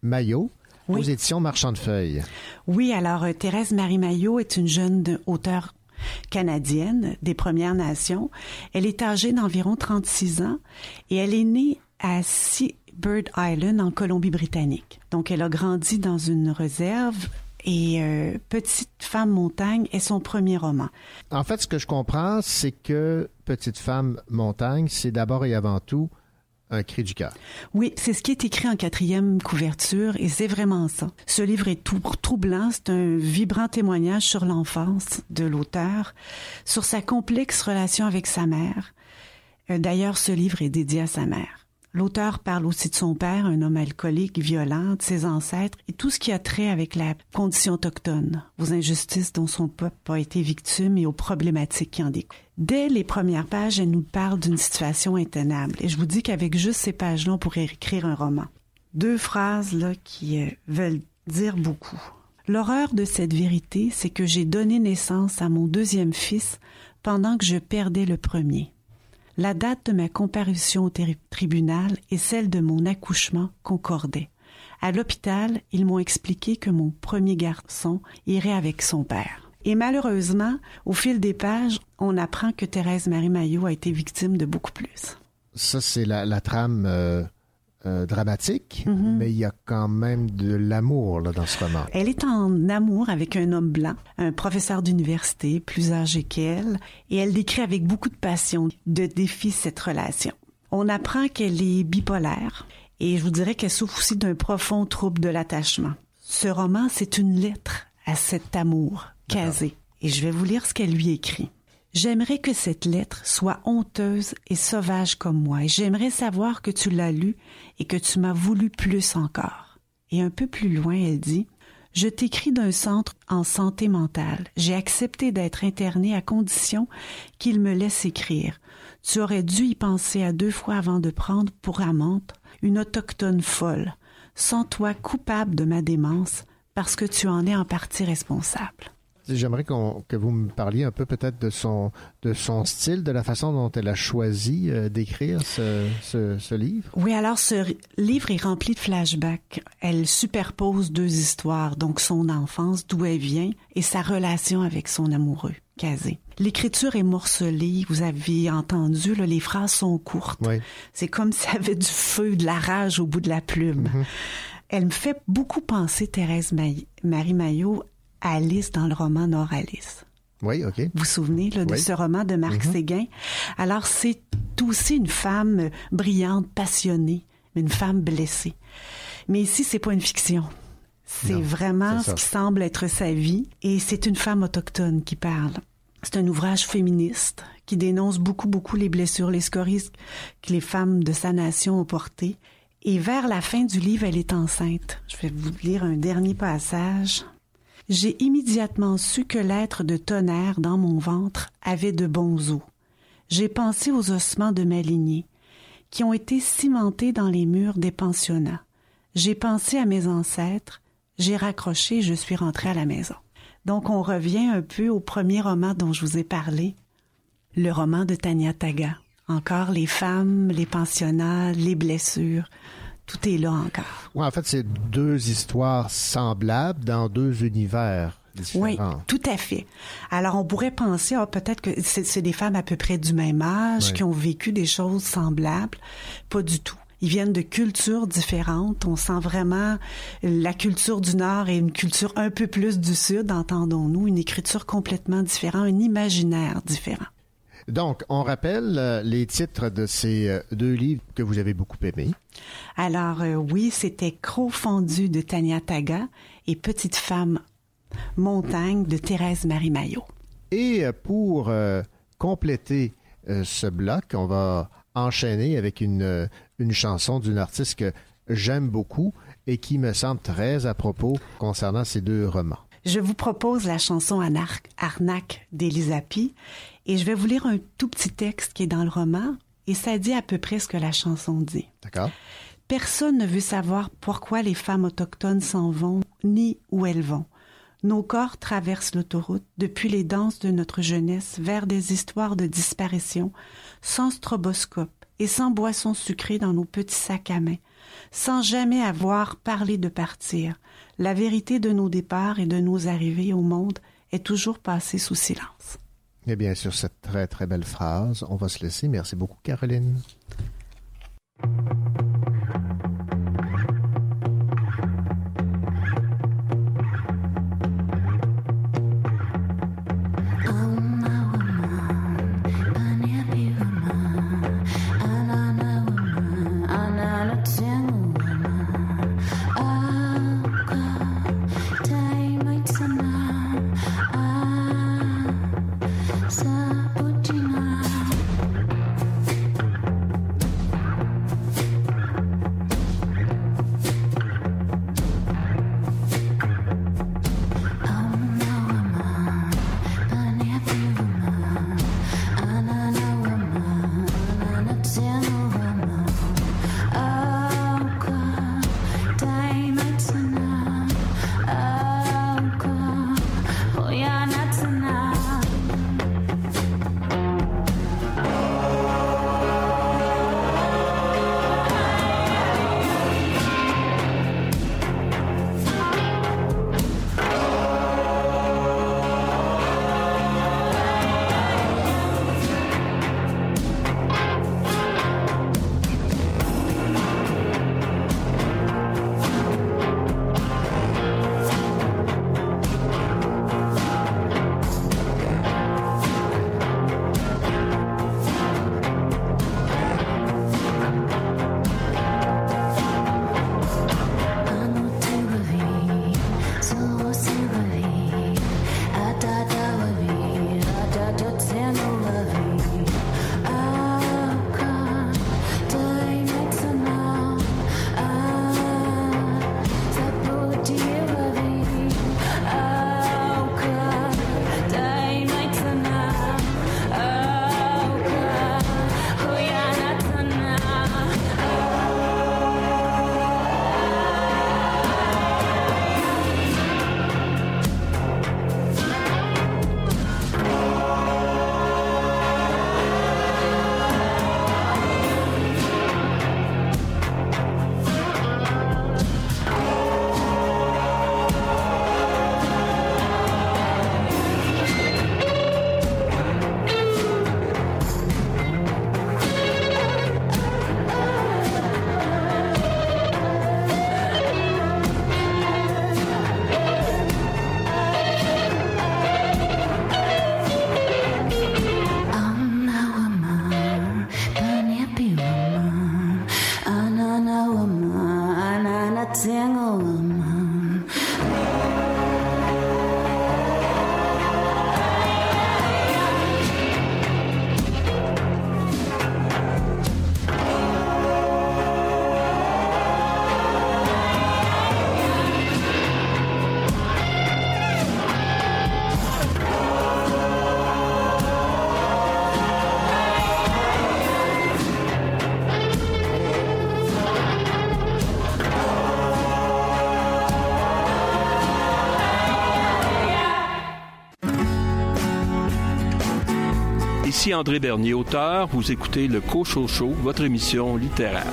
Maillot, aux éditions Marchand de Feuilles. Oui, alors euh, Thérèse Marie Maillot est une jeune auteure canadienne des Premières Nations. Elle est âgée d'environ 36 ans et elle est née à Seabird Island en Colombie-Britannique. Donc elle a grandi dans une réserve et euh, Petite femme montagne est son premier roman. En fait, ce que je comprends, c'est que Petite femme montagne, c'est d'abord et avant tout un cri du cœur. Oui, c'est ce qui est écrit en quatrième couverture et c'est vraiment ça. Ce livre est tout troublant, c'est un vibrant témoignage sur l'enfance de l'auteur, sur sa complexe relation avec sa mère. Euh, D'ailleurs, ce livre est dédié à sa mère. L'auteur parle aussi de son père, un homme alcoolique, violent, de ses ancêtres et tout ce qui a trait avec la condition autochtone, aux injustices dont son peuple a été victime et aux problématiques qui en découlent. Dès les premières pages, elle nous parle d'une situation intenable et je vous dis qu'avec juste ces pages-là, on pourrait écrire un roman. Deux phrases là qui euh, veulent dire beaucoup. L'horreur de cette vérité, c'est que j'ai donné naissance à mon deuxième fils pendant que je perdais le premier. La date de ma comparution au tri- tribunal et celle de mon accouchement concordaient. À l'hôpital, ils m'ont expliqué que mon premier garçon irait avec son père. Et malheureusement, au fil des pages, on apprend que Thérèse Marie Maillot a été victime de beaucoup plus. Ça, c'est la, la trame euh, euh, dramatique, mais il y a quand même de l'amour là, dans ce roman. Elle est en amour avec un homme blanc, un professeur d'université plus âgé qu'elle, et elle décrit avec beaucoup de passion de défi cette relation. On apprend qu'elle est bipolaire, et je vous dirais qu'elle souffre aussi d'un profond trouble de l'attachement. Ce roman, c'est une lettre à cet amour casé, et je vais vous lire ce qu'elle lui écrit. J'aimerais que cette lettre soit honteuse et sauvage comme moi, et j'aimerais savoir que tu l'as lue et que tu m'as voulu plus encore. Et un peu plus loin, elle dit Je t'écris d'un centre en santé mentale. J'ai accepté d'être internée à condition qu'il me laisse écrire. Tu aurais dû y penser à deux fois avant de prendre pour amante une autochtone folle. Sens-toi coupable de ma démence parce que tu en es en partie responsable. J'aimerais que vous me parliez un peu peut-être de son, de son style, de la façon dont elle a choisi euh, d'écrire ce, ce, ce livre. Oui, alors ce livre est rempli de flashbacks. Elle superpose deux histoires, donc son enfance, d'où elle vient, et sa relation avec son amoureux, Kazé. L'écriture est morcelée, vous avez entendu, là, les phrases sont courtes. Oui. C'est comme s'il y avait du feu, de la rage au bout de la plume. Elle me fait beaucoup penser, Thérèse Marie Maillot, Alice dans le roman Nord Alice. Oui, OK. Vous vous souvenez là, de Oui. ce roman de Marc Séguin? Alors, c'est aussi une femme brillante, passionnée, mais une femme blessée. Mais ici, c'est pas une fiction. C'est vraiment ce qui semble être sa vie. Et c'est une femme autochtone qui parle. C'est un ouvrage féministe qui dénonce beaucoup, beaucoup les blessures, les scories que les femmes de sa nation ont portées. Et vers la fin du livre, elle est enceinte. Je vais vous lire un dernier passage. J'ai immédiatement su que l'être de tonnerre dans mon ventre avait de bons os. J'ai pensé aux ossements de ma lignée, qui ont été cimentés dans les murs des pensionnats. J'ai pensé à mes ancêtres, j'ai raccroché et je suis rentrée à la maison. Donc on revient un peu au premier roman dont je vous ai parlé, le roman de Tania Taga. Encore les femmes, les pensionnats, les blessures, tout est là encore. Ouais, en fait, c'est deux histoires semblables dans deux univers Oui, différents. tout à fait. Alors, on pourrait penser, ah, peut-être que c'est des femmes à peu près du même âge qui ont vécu des choses semblables. Pas du tout. Ils viennent de cultures différentes. On sent vraiment la culture du Nord et une culture un peu plus du Sud, entendons-nous, une écriture complètement différente, un imaginaire différent. Donc, on rappelle euh, les titres de ces euh, deux livres que vous avez beaucoup aimés. Alors, euh, oui, c'était Croc fondu de Tania Taga et Petite femme montagne de Thérèse Marie Maillot. Et pour compléter ce bloc, on va enchaîner avec une, une chanson d'une artiste que j'aime beaucoup et qui me semble très à propos concernant ces deux romans. Je vous propose la chanson Arnaque d'Elisapi et je vais vous lire un tout petit texte qui est dans le roman et ça dit à peu près ce que la chanson dit. D'accord? Personne ne veut savoir pourquoi les femmes autochtones s'en vont ni où elles vont. Nos corps traversent l'autoroute depuis les danses de notre jeunesse vers des histoires de disparition, sans stroboscope et sans boisson sucrée dans nos petits sacs à main, sans jamais avoir parlé de partir. La vérité de nos départs et de nos arrivées au monde est toujours passée sous silence. Et bien, sur cette très, très belle phrase, on va se laisser. Merci beaucoup, Caroline. Ici André Bernier, auteur. Vous écoutez le Cocho Show, votre émission littéraire.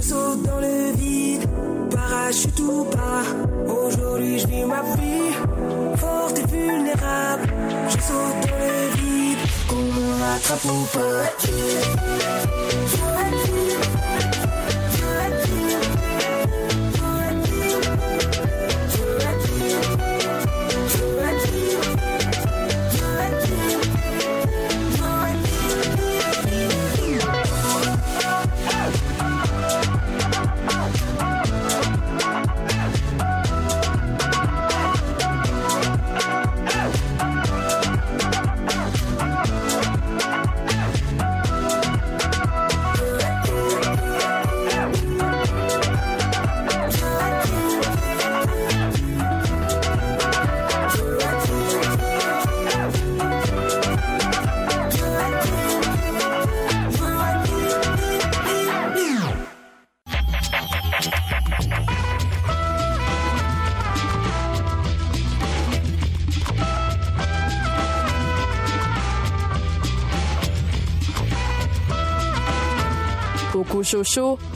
Je saute dans le vide, parachute ou pas. Aujourd'hui, je vis ma vie, forte et vulnérable. Je saute dans le vide, qu'on me rattrape ou pas.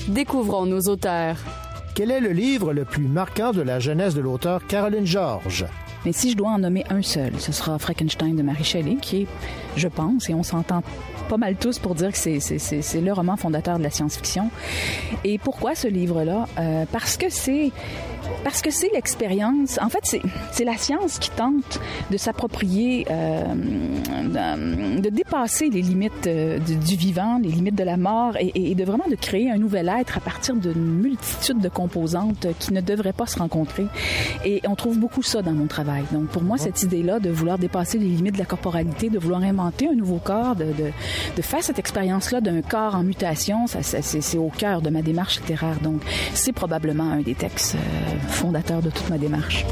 Découvrons nos auteurs. Quel est le livre le plus marquant de la jeunesse de l'auteur Caroline Georges? Mais si je dois en nommer un seul, ce sera Frankenstein de Marie Shelley, qui est, je pense, et on s'entend pas mal tous pour dire que c'est le roman fondateur de la science-fiction. Et pourquoi ce livre-là? Euh, parce que c'est parce que c'est l'expérience. En fait, c'est la science qui tente de s'approprier, euh, de, de dépasser les limites euh, du, du vivant, les limites de la mort, et, et de vraiment de créer un nouvel être à partir d'une multitude de composantes qui ne devraient pas se rencontrer. Et on trouve beaucoup ça dans mon travail. Donc, pour moi, cette idée-là de vouloir dépasser les limites de la corporalité, de vouloir inventer un nouveau corps, de, de, de faire cette expérience-là d'un corps en mutation, ça, ça, c'est c'est au cœur de ma démarche littéraire. Donc, c'est probablement un des textes euh, fondateurs de toute ma démarche.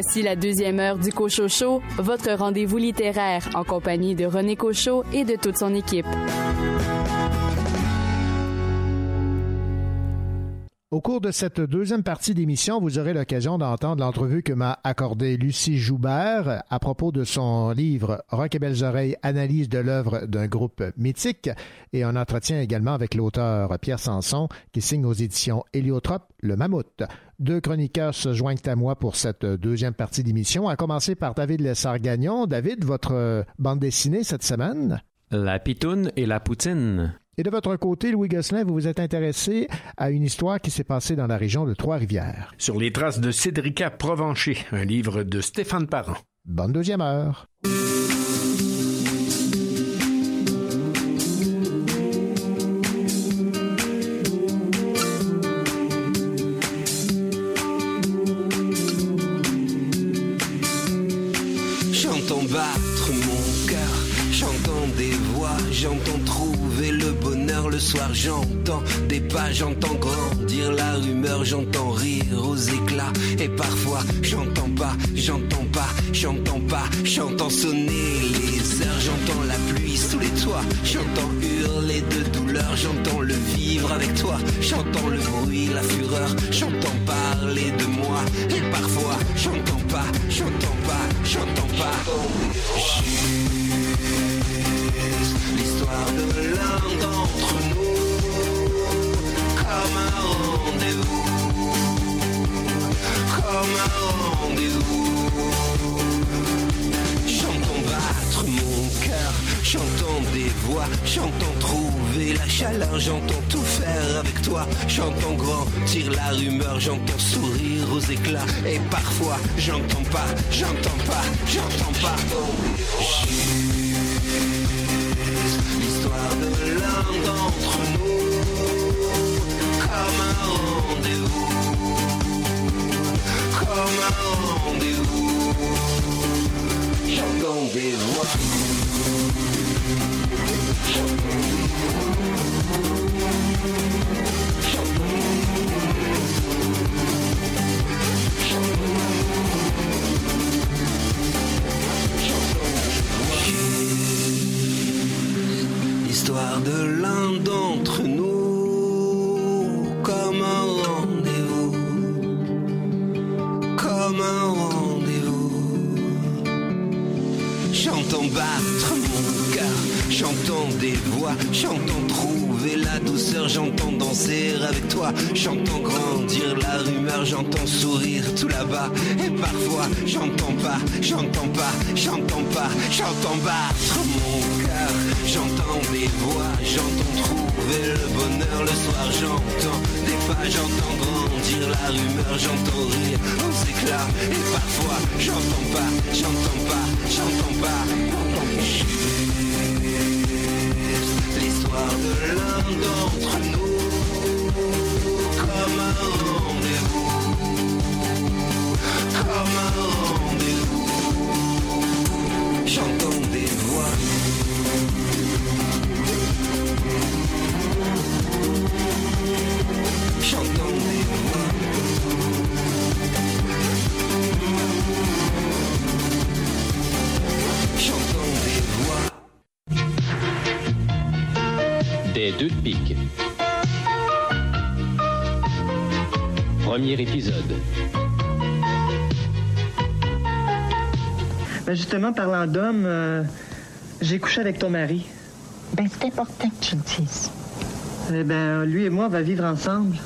Voici la deuxième heure du Cochot Show, votre rendez-vous littéraire en compagnie de René Cochot et de toute son équipe. cours de cette deuxième partie d'émission, vous aurez l'occasion d'entendre l'entrevue que m'a accordée Lucie Joubert à propos de son livre Rock et Belles Oreilles, analyse de l'œuvre d'un groupe mythique, et un entretien également avec l'auteur Pierre Sanson qui signe aux éditions Héliotrope Le Mammouth. Deux chroniqueurs se joignent à moi pour cette deuxième partie d'émission, à commencer par David Lessargagnon. David, votre bande dessinée cette semaine? La pitoune et la poutine. Et de votre côté, Louis Gosselin, vous vous êtes intéressé à une histoire qui s'est passée dans la région de Trois-Rivières. Sur les traces de Cédrica Provencher, un livre de Stéphane Parent. Bonne deuxième heure. J'entends tout faire avec toi, j'entends grandir la rumeur, j'entends sourire aux éclats, et parfois j'entends pas, j'entends pas, j'entends pas. Juste l'histoire de l'un d'entre nous, comme un rendez-vous, comme un rendez-vous. J'entends des voix. De l'un d'entre nous, comme un rendez-vous, comme un rendez-vous. J'entends battre mon cœur, j'entends des voix, j'entends trouver la douceur, j'entends danser avec toi, j'entends grandir la rumeur, j'entends sourire tout là-bas, et parfois j'entends pas, j'entends pas, j'entends pas, j'entends battre mon cœur, j'entends des voix, j'entends trouver le bonheur. Le soir, j'entends des pas, j'entends grandir la rumeur, j'entends rire aux éclats, et parfois j'entends pas, j'entends pas, j'entends pas, l'histoire Premier épisode. Ben justement, parlant d'homme, euh, j'ai couché avec ton mari. Ben, c'est important que tu le dises. Eh ben, lui et moi, on va vivre ensemble.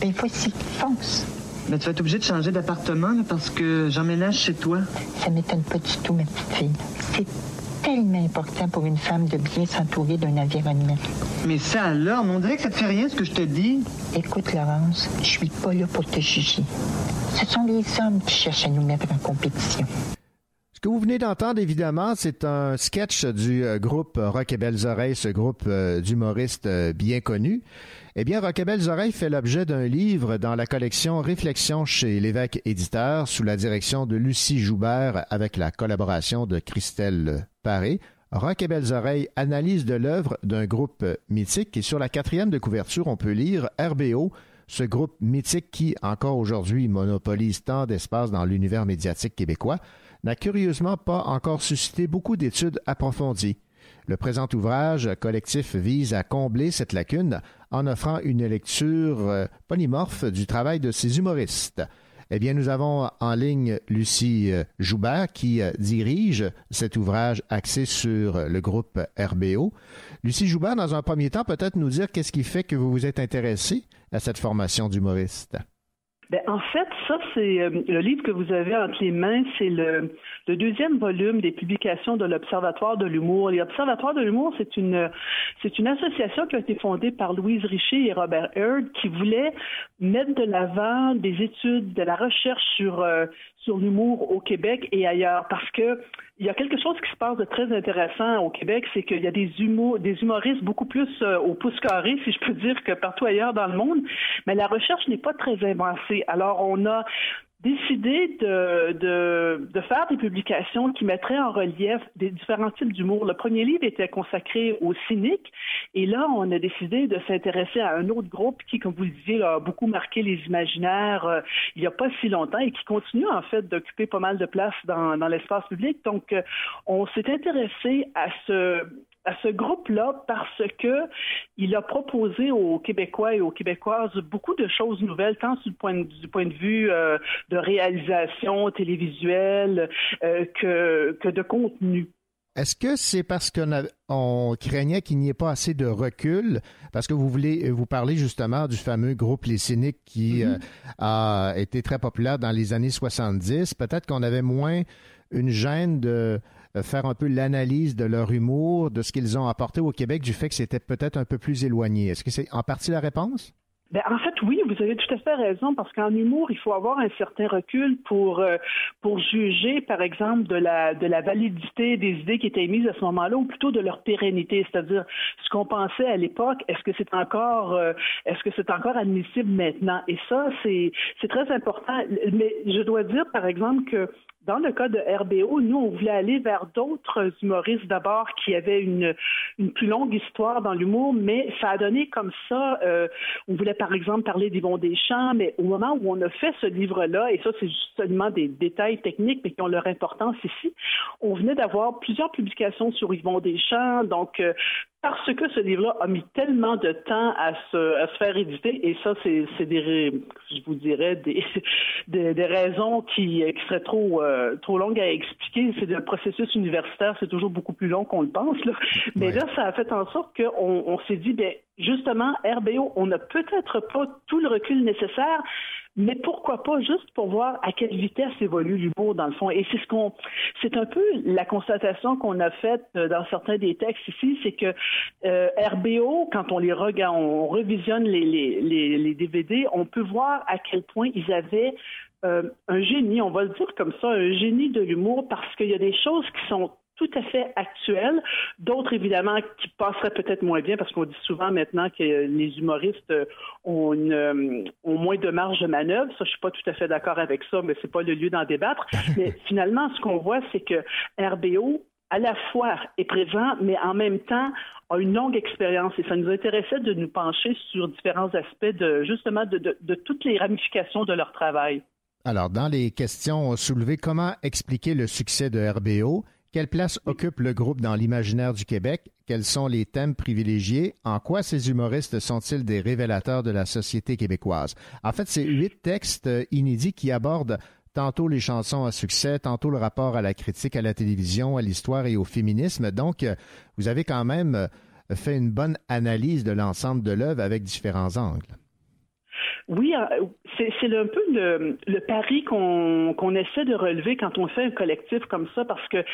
Ben, voici, fonce. Mais tu vas être obligé de changer d'appartement là, parce que j'emménage chez toi. Ça m'étonne pas du tout, ma petite fille. C'est tellement important pour une femme de bien s'entourer d'un environnement. Mais ça alors, on dirait que ça te fait rien ce que je te dis. Écoute, Laurence, je suis pas là pour te juger. Ce sont les hommes qui cherchent à nous mettre en compétition. Ce que vous venez d'entendre, évidemment, c'est un sketch du euh, groupe Rock et Belles Oreilles, ce groupe euh, d'humoristes euh, bien connu. Eh bien, Rock et Belles Oreilles fait l'objet d'un livre dans la collection Réflexions chez l'évêque éditeur sous la direction de Lucie Joubert avec la collaboration de Christelle Paré. Rock et Belles Oreilles, analyse de l'œuvre d'un groupe mythique et sur la quatrième de couverture, on peut lire RBO, ce groupe mythique qui, encore aujourd'hui, monopolise tant d'espace dans l'univers médiatique québécois, n'a curieusement pas encore suscité beaucoup d'études approfondies. Le présent ouvrage collectif vise à combler cette lacune en offrant une lecture euh, polymorphe du travail de ces humoristes. Eh bien, nous avons en ligne Lucie euh, Joubert qui euh, dirige cet ouvrage axé sur le groupe RBO. Lucie Joubert, dans un premier temps, peut-être nous dire qu'est-ce qui fait que vous vous êtes intéressée à cette formation d'humoriste? Ben, en fait, ça, c'est euh, le livre que vous avez entre les mains, c'est le, le deuxième volume des publications de l'Observatoire de l'humour. L'Observatoire de l'humour, c'est une, c'est une association qui a été fondée par Louise Richer et Robert Hurd qui voulait mettre de l'avant des études, de la recherche sur, euh, sur l'humour au Québec et ailleurs parce que il y a quelque chose qui se passe de très intéressant au Québec, c'est qu'il y a des, des humoristes beaucoup plus euh, au pouce carré, si je peux dire, que partout ailleurs dans le monde, mais la recherche n'est pas très avancée. Alors, on a décidé de, de, de faire des publications qui mettraient en relief des différents types d'humour. Le premier livre était consacré aux cyniques, et là, on a décidé de s'intéresser à un autre groupe qui, comme vous le disiez, a beaucoup marqué les imaginaires euh, il n'y a pas si longtemps et qui continue en fait d'occuper pas mal de place dans, dans l'espace public. Donc, euh, on s'est intéressé à ce à ce groupe-là parce que il a proposé aux Québécois et aux Québécoises beaucoup de choses nouvelles, tant du point de, du point de vue euh, de réalisation télévisuelle euh, que, que de contenu. Est-ce que c'est parce qu'on on craignait qu'il n'y ait pas assez de recul? Parce que vous voulez vous parler justement du fameux groupe Les Cyniques qui Mhm. euh, a été très populaire dans les années 70. Peut-être qu'on avait moins une gêne de faire un peu l'analyse de leur humour, de ce qu'ils ont apporté au Québec, du fait que c'était peut-être un peu plus éloigné. Est-ce que c'est en partie la réponse? Ben, en fait, oui, vous avez tout à fait raison, parce qu'en humour, il faut avoir un certain recul pour euh, pour juger, par exemple, de la de la validité des idées qui étaient émises à ce moment-là, ou plutôt de leur pérennité, c'est-à-dire ce qu'on pensait à l'époque, est-ce que c'est encore euh, est-ce que c'est encore admissible maintenant? Et ça, c'est c'est très important. Mais je dois dire, par exemple, que dans le cas de RBO, nous, on voulait aller vers d'autres humoristes d'abord qui avaient une, une plus longue histoire dans l'humour, mais ça a donné comme ça. euh, on voulait par exemple parler d'Yvon Deschamps, mais au moment où on a fait ce livre-là, et ça c'est seulement des détails techniques, mais qui ont leur importance ici, on venait d'avoir plusieurs publications sur Yvon Deschamps, donc euh, parce que ce livre-là a mis tellement de temps à se, à se faire éditer, et ça, c'est des, je vous dirais, des, des, raisons qui, qui seraient trop, euh, trop longues à expliquer. C'est le processus universitaire, c'est toujours beaucoup plus long qu'on le pense. Là. Mais là, ça a fait en sorte qu'on on, s'est dit, ben, justement, RBO, on n'a peut-être pas tout le recul nécessaire, mais pourquoi pas juste pour voir à quelle vitesse évolue l'humour dans le fond. Et c'est ce qu'on, c'est un peu la constatation qu'on a faite euh, dans certains des textes ici, c'est que euh, RBO, quand on les regarde, on revisionne les, les, les, les DVD, on peut voir à quel point ils avaient euh, un génie, on va le dire comme ça, un génie de l'humour, parce qu'il y a des choses qui sont tout à fait actuelles, d'autres évidemment qui passeraient peut-être moins bien parce qu'on dit souvent maintenant que les humoristes euh, ont, une, euh, ont moins de marge de manœuvre. Ça, je suis pas tout à fait d'accord avec ça, mais c'est pas le lieu d'en débattre. Mais finalement, ce qu'on voit, c'est que RBO à la fois est présent, mais en même temps a une longue expérience. Et ça nous intéressait de nous pencher sur différents aspects de justement de, de- de toutes les ramifications de leur travail. Alors, dans les questions soulevées, comment expliquer le succès de RBO? Quelle place occupe le groupe dans l'imaginaire du Québec? Quels sont les thèmes privilégiés? En quoi ces humoristes sont-ils des révélateurs de la société québécoise? En fait, c'est huit textes euh, inédits qui abordent tantôt les chansons à succès, tantôt le rapport à la critique, à la télévision, à l'histoire et au féminisme. Donc, euh, vous avez quand même euh, fait une bonne analyse de l'ensemble de l'œuvre avec différents angles. Oui, euh, c'est un peu le, pari qu'on essaie de relever quand on fait un collectif comme ça, parce que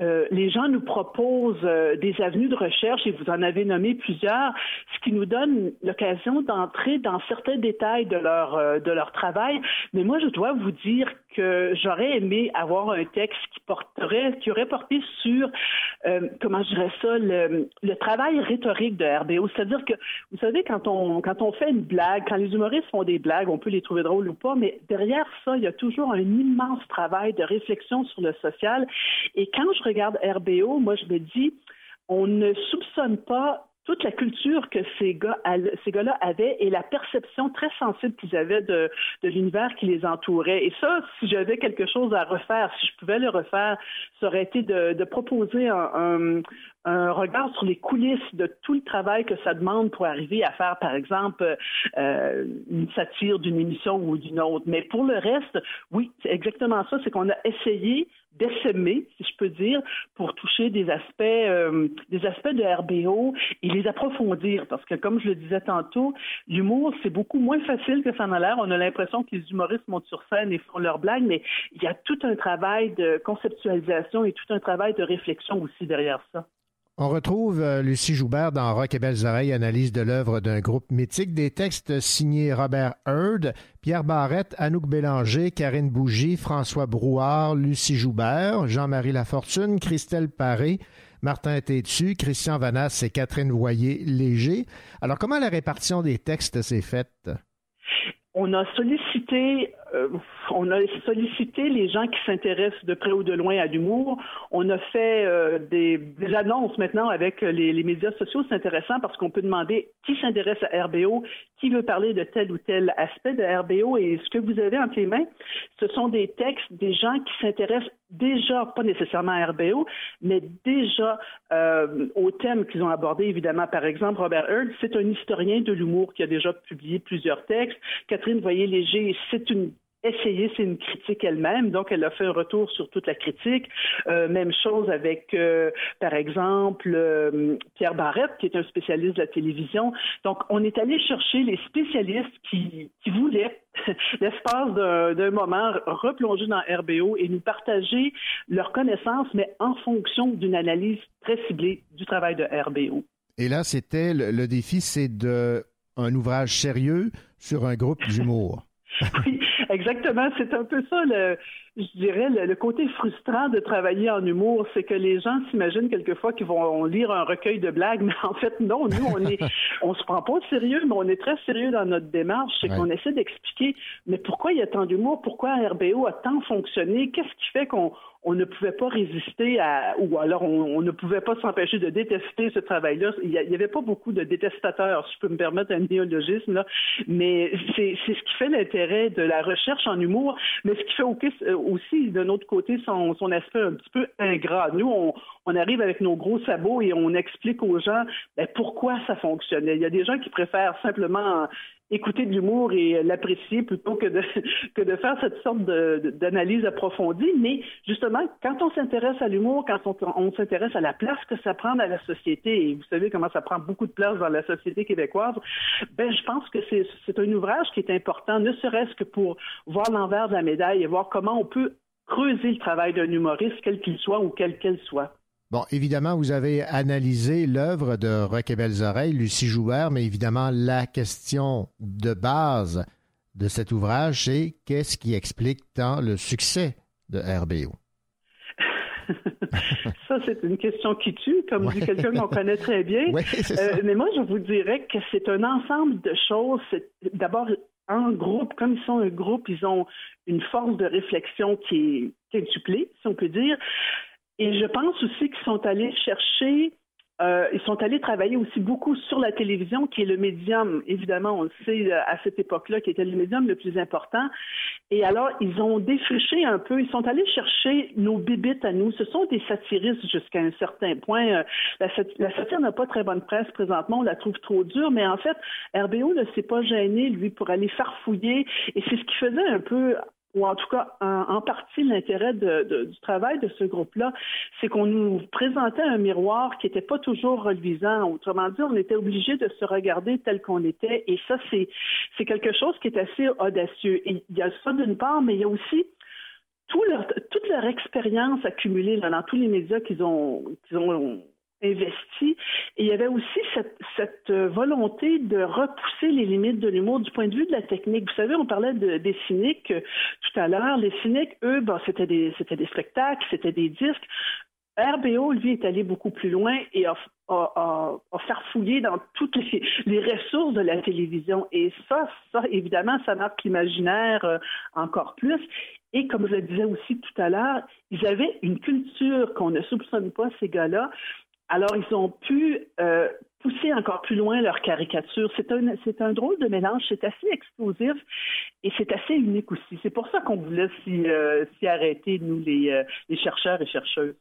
euh, les gens nous proposent euh, des avenues de recherche, et vous en avez nommé plusieurs, ce qui nous donne l'occasion d'entrer dans certains détails de leur, travail. Mais moi, je dois vous dire que j'aurais aimé avoir un texte qui porterait, qui aurait porté sur, comment je dirais ça, le, le travail rhétorique de RBO. C'est-à-dire que, vous savez, quand on, quand on fait une blague, quand les humoristes font des blagues, on peut les trouver drôles ou pas, mais derrière ça, il y a toujours un immense travail de réflexion sur le social. Et quand je regarde RBO, moi, je me dis, on ne soupçonne pas toute la culture que ces gars, ces gars-là avaient et la perception très sensible qu'ils avaient de, l'univers qui les entourait. Et ça, si j'avais quelque chose à refaire, si je pouvais le refaire, ça aurait été de, proposer un regard sur les coulisses de tout le travail que ça demande pour arriver à faire, par exemple, euh, une satire d'une émission ou d'une autre. Mais pour le reste, oui, c'est exactement ça, c'est qu'on a essayé d'essaimer, si je peux dire, pour toucher des aspects, euh, des aspects de RBO et les approfondir. Parce que, comme je le disais tantôt, l'humour, c'est beaucoup moins facile que ça en a l'air. On a l'impression que les humoristes montent sur scène et font leurs blagues, mais il y a tout un travail de conceptualisation et tout un travail de réflexion aussi derrière ça. On retrouve euh, Lucie Joubert dans Rock et Belles Oreilles, analyse de l'œuvre d'un groupe mythique, des textes signés Robert Heard, Pierre Barrette, Anouk Bélanger, Karine Bougie, François Brouard, Lucie Joubert, Jean-Marie Lafortune, Christelle Paré, Martin Tétu, Christian Vanasse et Catherine Voyer-Léger. Alors, comment la répartition des textes s'est faite? On a sollicité euh, on a sollicité les gens qui s'intéressent de près ou de loin à l'humour. On a fait euh, des, annonces maintenant avec les, médias sociaux. C'est intéressant parce qu'on peut demander qui s'intéresse à RBO, qui veut parler de tel ou tel aspect de RBO. Et ce que vous avez entre les mains, ce sont des textes des gens qui s'intéressent déjà, pas nécessairement à RBO, mais déjà euh, aux thèmes qu'ils ont abordés. Évidemment, par exemple, Robert Hurd, c'est un historien de l'humour qui a déjà publié plusieurs textes. Catherine Voyer-Léger, c'est une essayé, c'est une critique elle-même, donc elle a fait un retour sur toute la critique. Euh, même chose avec, euh, par exemple, euh, Pierre Barrette, qui est un spécialiste de la télévision. Donc, on est allé chercher les spécialistes qui, qui voulaient, l'espace d'un moment, replonger dans RBO et nous partager leurs connaissances, mais en fonction d'une analyse très ciblée du travail de RBO. Et là, c'était le, le défi, c'est de un ouvrage sérieux sur un groupe d'humour. Oui, exactement. C'est un peu ça, le, je dirais, le, le côté frustrant de travailler en humour. C'est que les gens s'imaginent quelquefois qu'ils vont lire un recueil de blagues, mais en fait, non. Nous, on est, on se prend pas au sérieux, mais on est très sérieux dans notre démarche. C'est Ouais. qu'on essaie d'expliquer, mais pourquoi il y a tant d'humour? Pourquoi RBO a tant fonctionné? Qu'est-ce qui fait qu'on on ne pouvait pas résister à, ou alors on, on ne pouvait pas s'empêcher de détester ce travail-là? Il n'y avait pas beaucoup de détestateurs, si je peux me permettre un néologisme, là. mais c'est ce qui fait l'intérêt de la recherche en humour, mais ce qui fait euh, aussi de notre côté, son, aspect un petit peu ingrat. Nous, on, on arrive avec nos gros sabots et on explique aux gens ben, pourquoi ça fonctionnait. Il y a des gens qui préfèrent simplement écouter de l'humour et l'apprécier plutôt que de, que de faire cette sorte d'analyse approfondie. Mais justement, quand on s'intéresse à l'humour, quand on, on s'intéresse à la place que ça prend dans la société, et vous savez comment ça prend beaucoup de place dans la société québécoise, ben je pense que c'est un ouvrage qui est important, ne serait-ce que pour voir l'envers de la médaille et voir comment on peut creuser le travail d'un humoriste, quel qu'il soit ou quel qu'elle soit. Bon, évidemment, vous avez analysé l'œuvre de Rock et Belles Oreilles, Lucie Joubert, mais évidemment, la question de base de cet ouvrage, c'est qu'est-ce qui explique tant le succès de RBO? Ça, c'est une question qui tue, comme dit quelqu'un qu'on connaît très bien. Euh, mais moi, je vous dirais que c'est un ensemble de choses. D'abord, en groupe, comme ils sont un groupe, ils ont une force de réflexion qui est quintuplée, si on peut dire. Et je pense aussi qu'ils sont allés chercher euh, ils sont allés travailler aussi beaucoup sur la télévision, qui est le médium, évidemment, on le sait euh, à cette époque-là, qui était le médium le plus important. Et alors, ils ont défriché un peu, ils sont allés chercher nos bibites à nous. Ce sont des satiristes jusqu'à un certain point. Euh, La, sat- la satire n'a pas très bonne presse présentement, on la trouve trop dure, mais en fait, RBO ne s'est pas gêné, lui, pour aller farfouiller. Et c'est ce qui faisait un peu ou en tout cas en, en partie l'intérêt de- de- du travail de ce groupe-là, c'est qu'on nous présentait un miroir qui n'était pas toujours reluisant. Autrement dit, on était obligé de se regarder tel qu'on était, et ça, c'est c'est quelque chose qui est assez audacieux. Et il y a ça d'une part, mais il y a aussi tout leur- toute leur expérience accumulée là, dans tous les médias qu'ils ont, qu'ils ont investi. Et il y avait aussi cette, euh, volonté de repousser les limites de l'humour du point de vue de la technique. Vous savez, on parlait de- des cyniques euh, tout à l'heure. Les cyniques, eux, ben, c'était des, c'était des spectacles, c'était des disques. RBO, lui, est allé beaucoup plus loin et a, a, a- dans toutes les, les ressources de la télévision. Et ça, ça, évidemment, ça marque l'imaginaire euh, encore plus. Et comme je le disais aussi tout à l'heure, ils avaient une culture qu'on ne soupçonne pas, ces gars-là. Alors, ils ont pu euh, pousser encore plus loin leur caricature. C'est un, c'est un drôle de mélange. C'est assez explosif et c'est assez unique aussi. C'est pour ça qu'on voulait s'y, euh, arrêter, nous, les, euh, les chercheurs et chercheuses.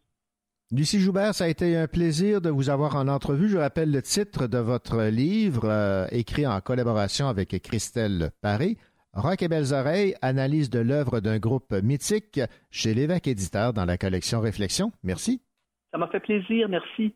Lucie Joubert, ça a été un plaisir de vous avoir en entrevue. Je rappelle le titre de votre livre, euh, écrit en collaboration avec Christelle Paré. Rock et belles oreilles, analyse de l'œuvre d'un groupe mythique chez l'évêque éditeur dans la collection Réflexion. Merci. Ça m'a fait plaisir. Merci.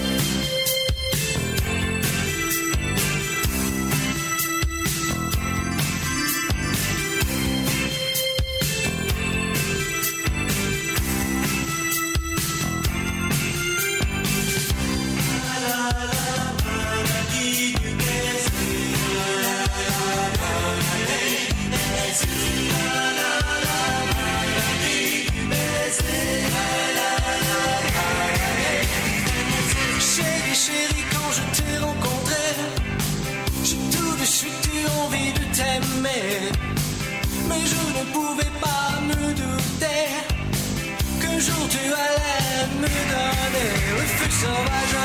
Mais je ne pouvais pas me douter qu'un jour tu allais me donner le feu sauvage,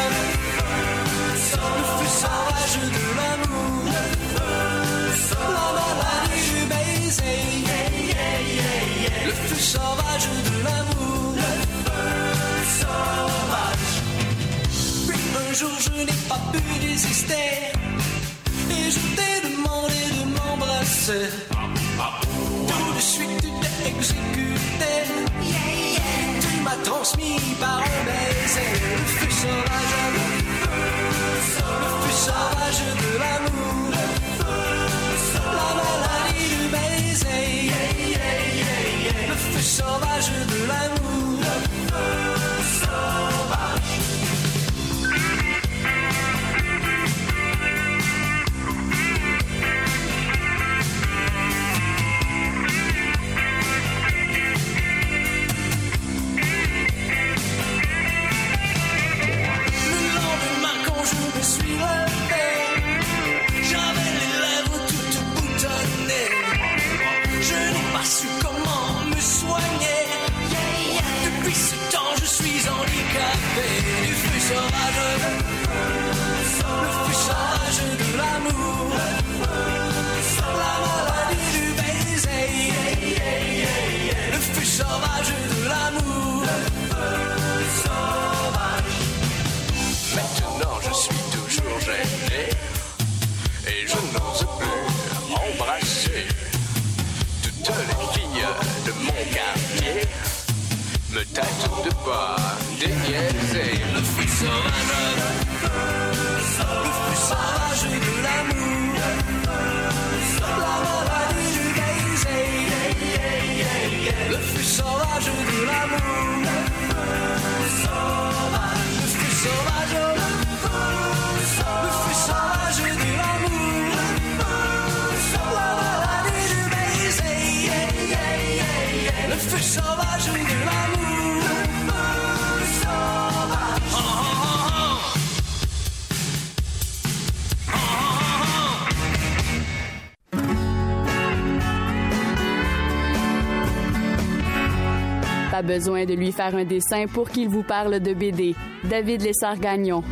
le feu sauvage de l'amour, la maladie du baiser, le feu sauvage de l'amour, sauvage. Puis un jour je n'ai pas pu résister je t'ai demandé de m'embrasser. Tout de suite tu t'es exécuté. Tu m'as transmis par un baiser le feu sauvage, le feu sauvage de l'amour, la maladie du baiser, le feu sauvage de l'amour, et je n'ose plus embrasser toutes les filles de mon quartier. Me tâtent de pas déniaiser le feu sauvage, Le sauvage de l'amour, la maladie du baiser, le feu sauvage de l'amour, le feu sauvage, le Pas besoin de lui faire un dessin pour qu'il vous parle de BD. David Lessard-Gagnon.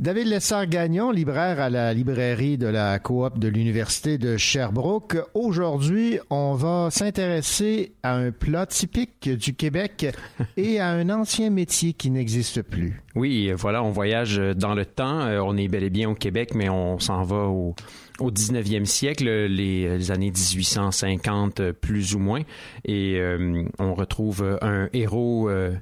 David Lessard-Gagnon, libraire à la librairie de la coop de l'Université de Sherbrooke. Aujourd'hui, on va s'intéresser à un plat typique du Québec et à un ancien métier qui n'existe plus. Oui, voilà, on voyage dans le temps. Euh, On est bel et bien au Québec, mais on s'en va au, au 19e siècle, les, les années 1850 euh, plus ou moins. Et euh, on retrouve un héros euh,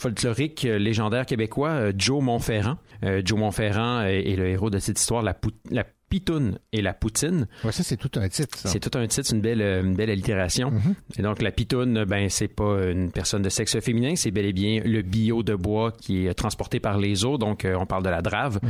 folklorique euh, légendaire québécois, euh, Joe Montferrand. Euh, Joe Montferrand est, est le héros de cette histoire, la, la pitoune et la poutine. Ouais, ça, c'est tout un titre. C'est tout un titre, c'est une belle, euh, une belle allitération. Et donc, la pitoune, ben, c'est pas une personne de sexe féminin, c'est bel et bien le bio de bois qui est transporté par les eaux. Donc, euh, on parle de la drave.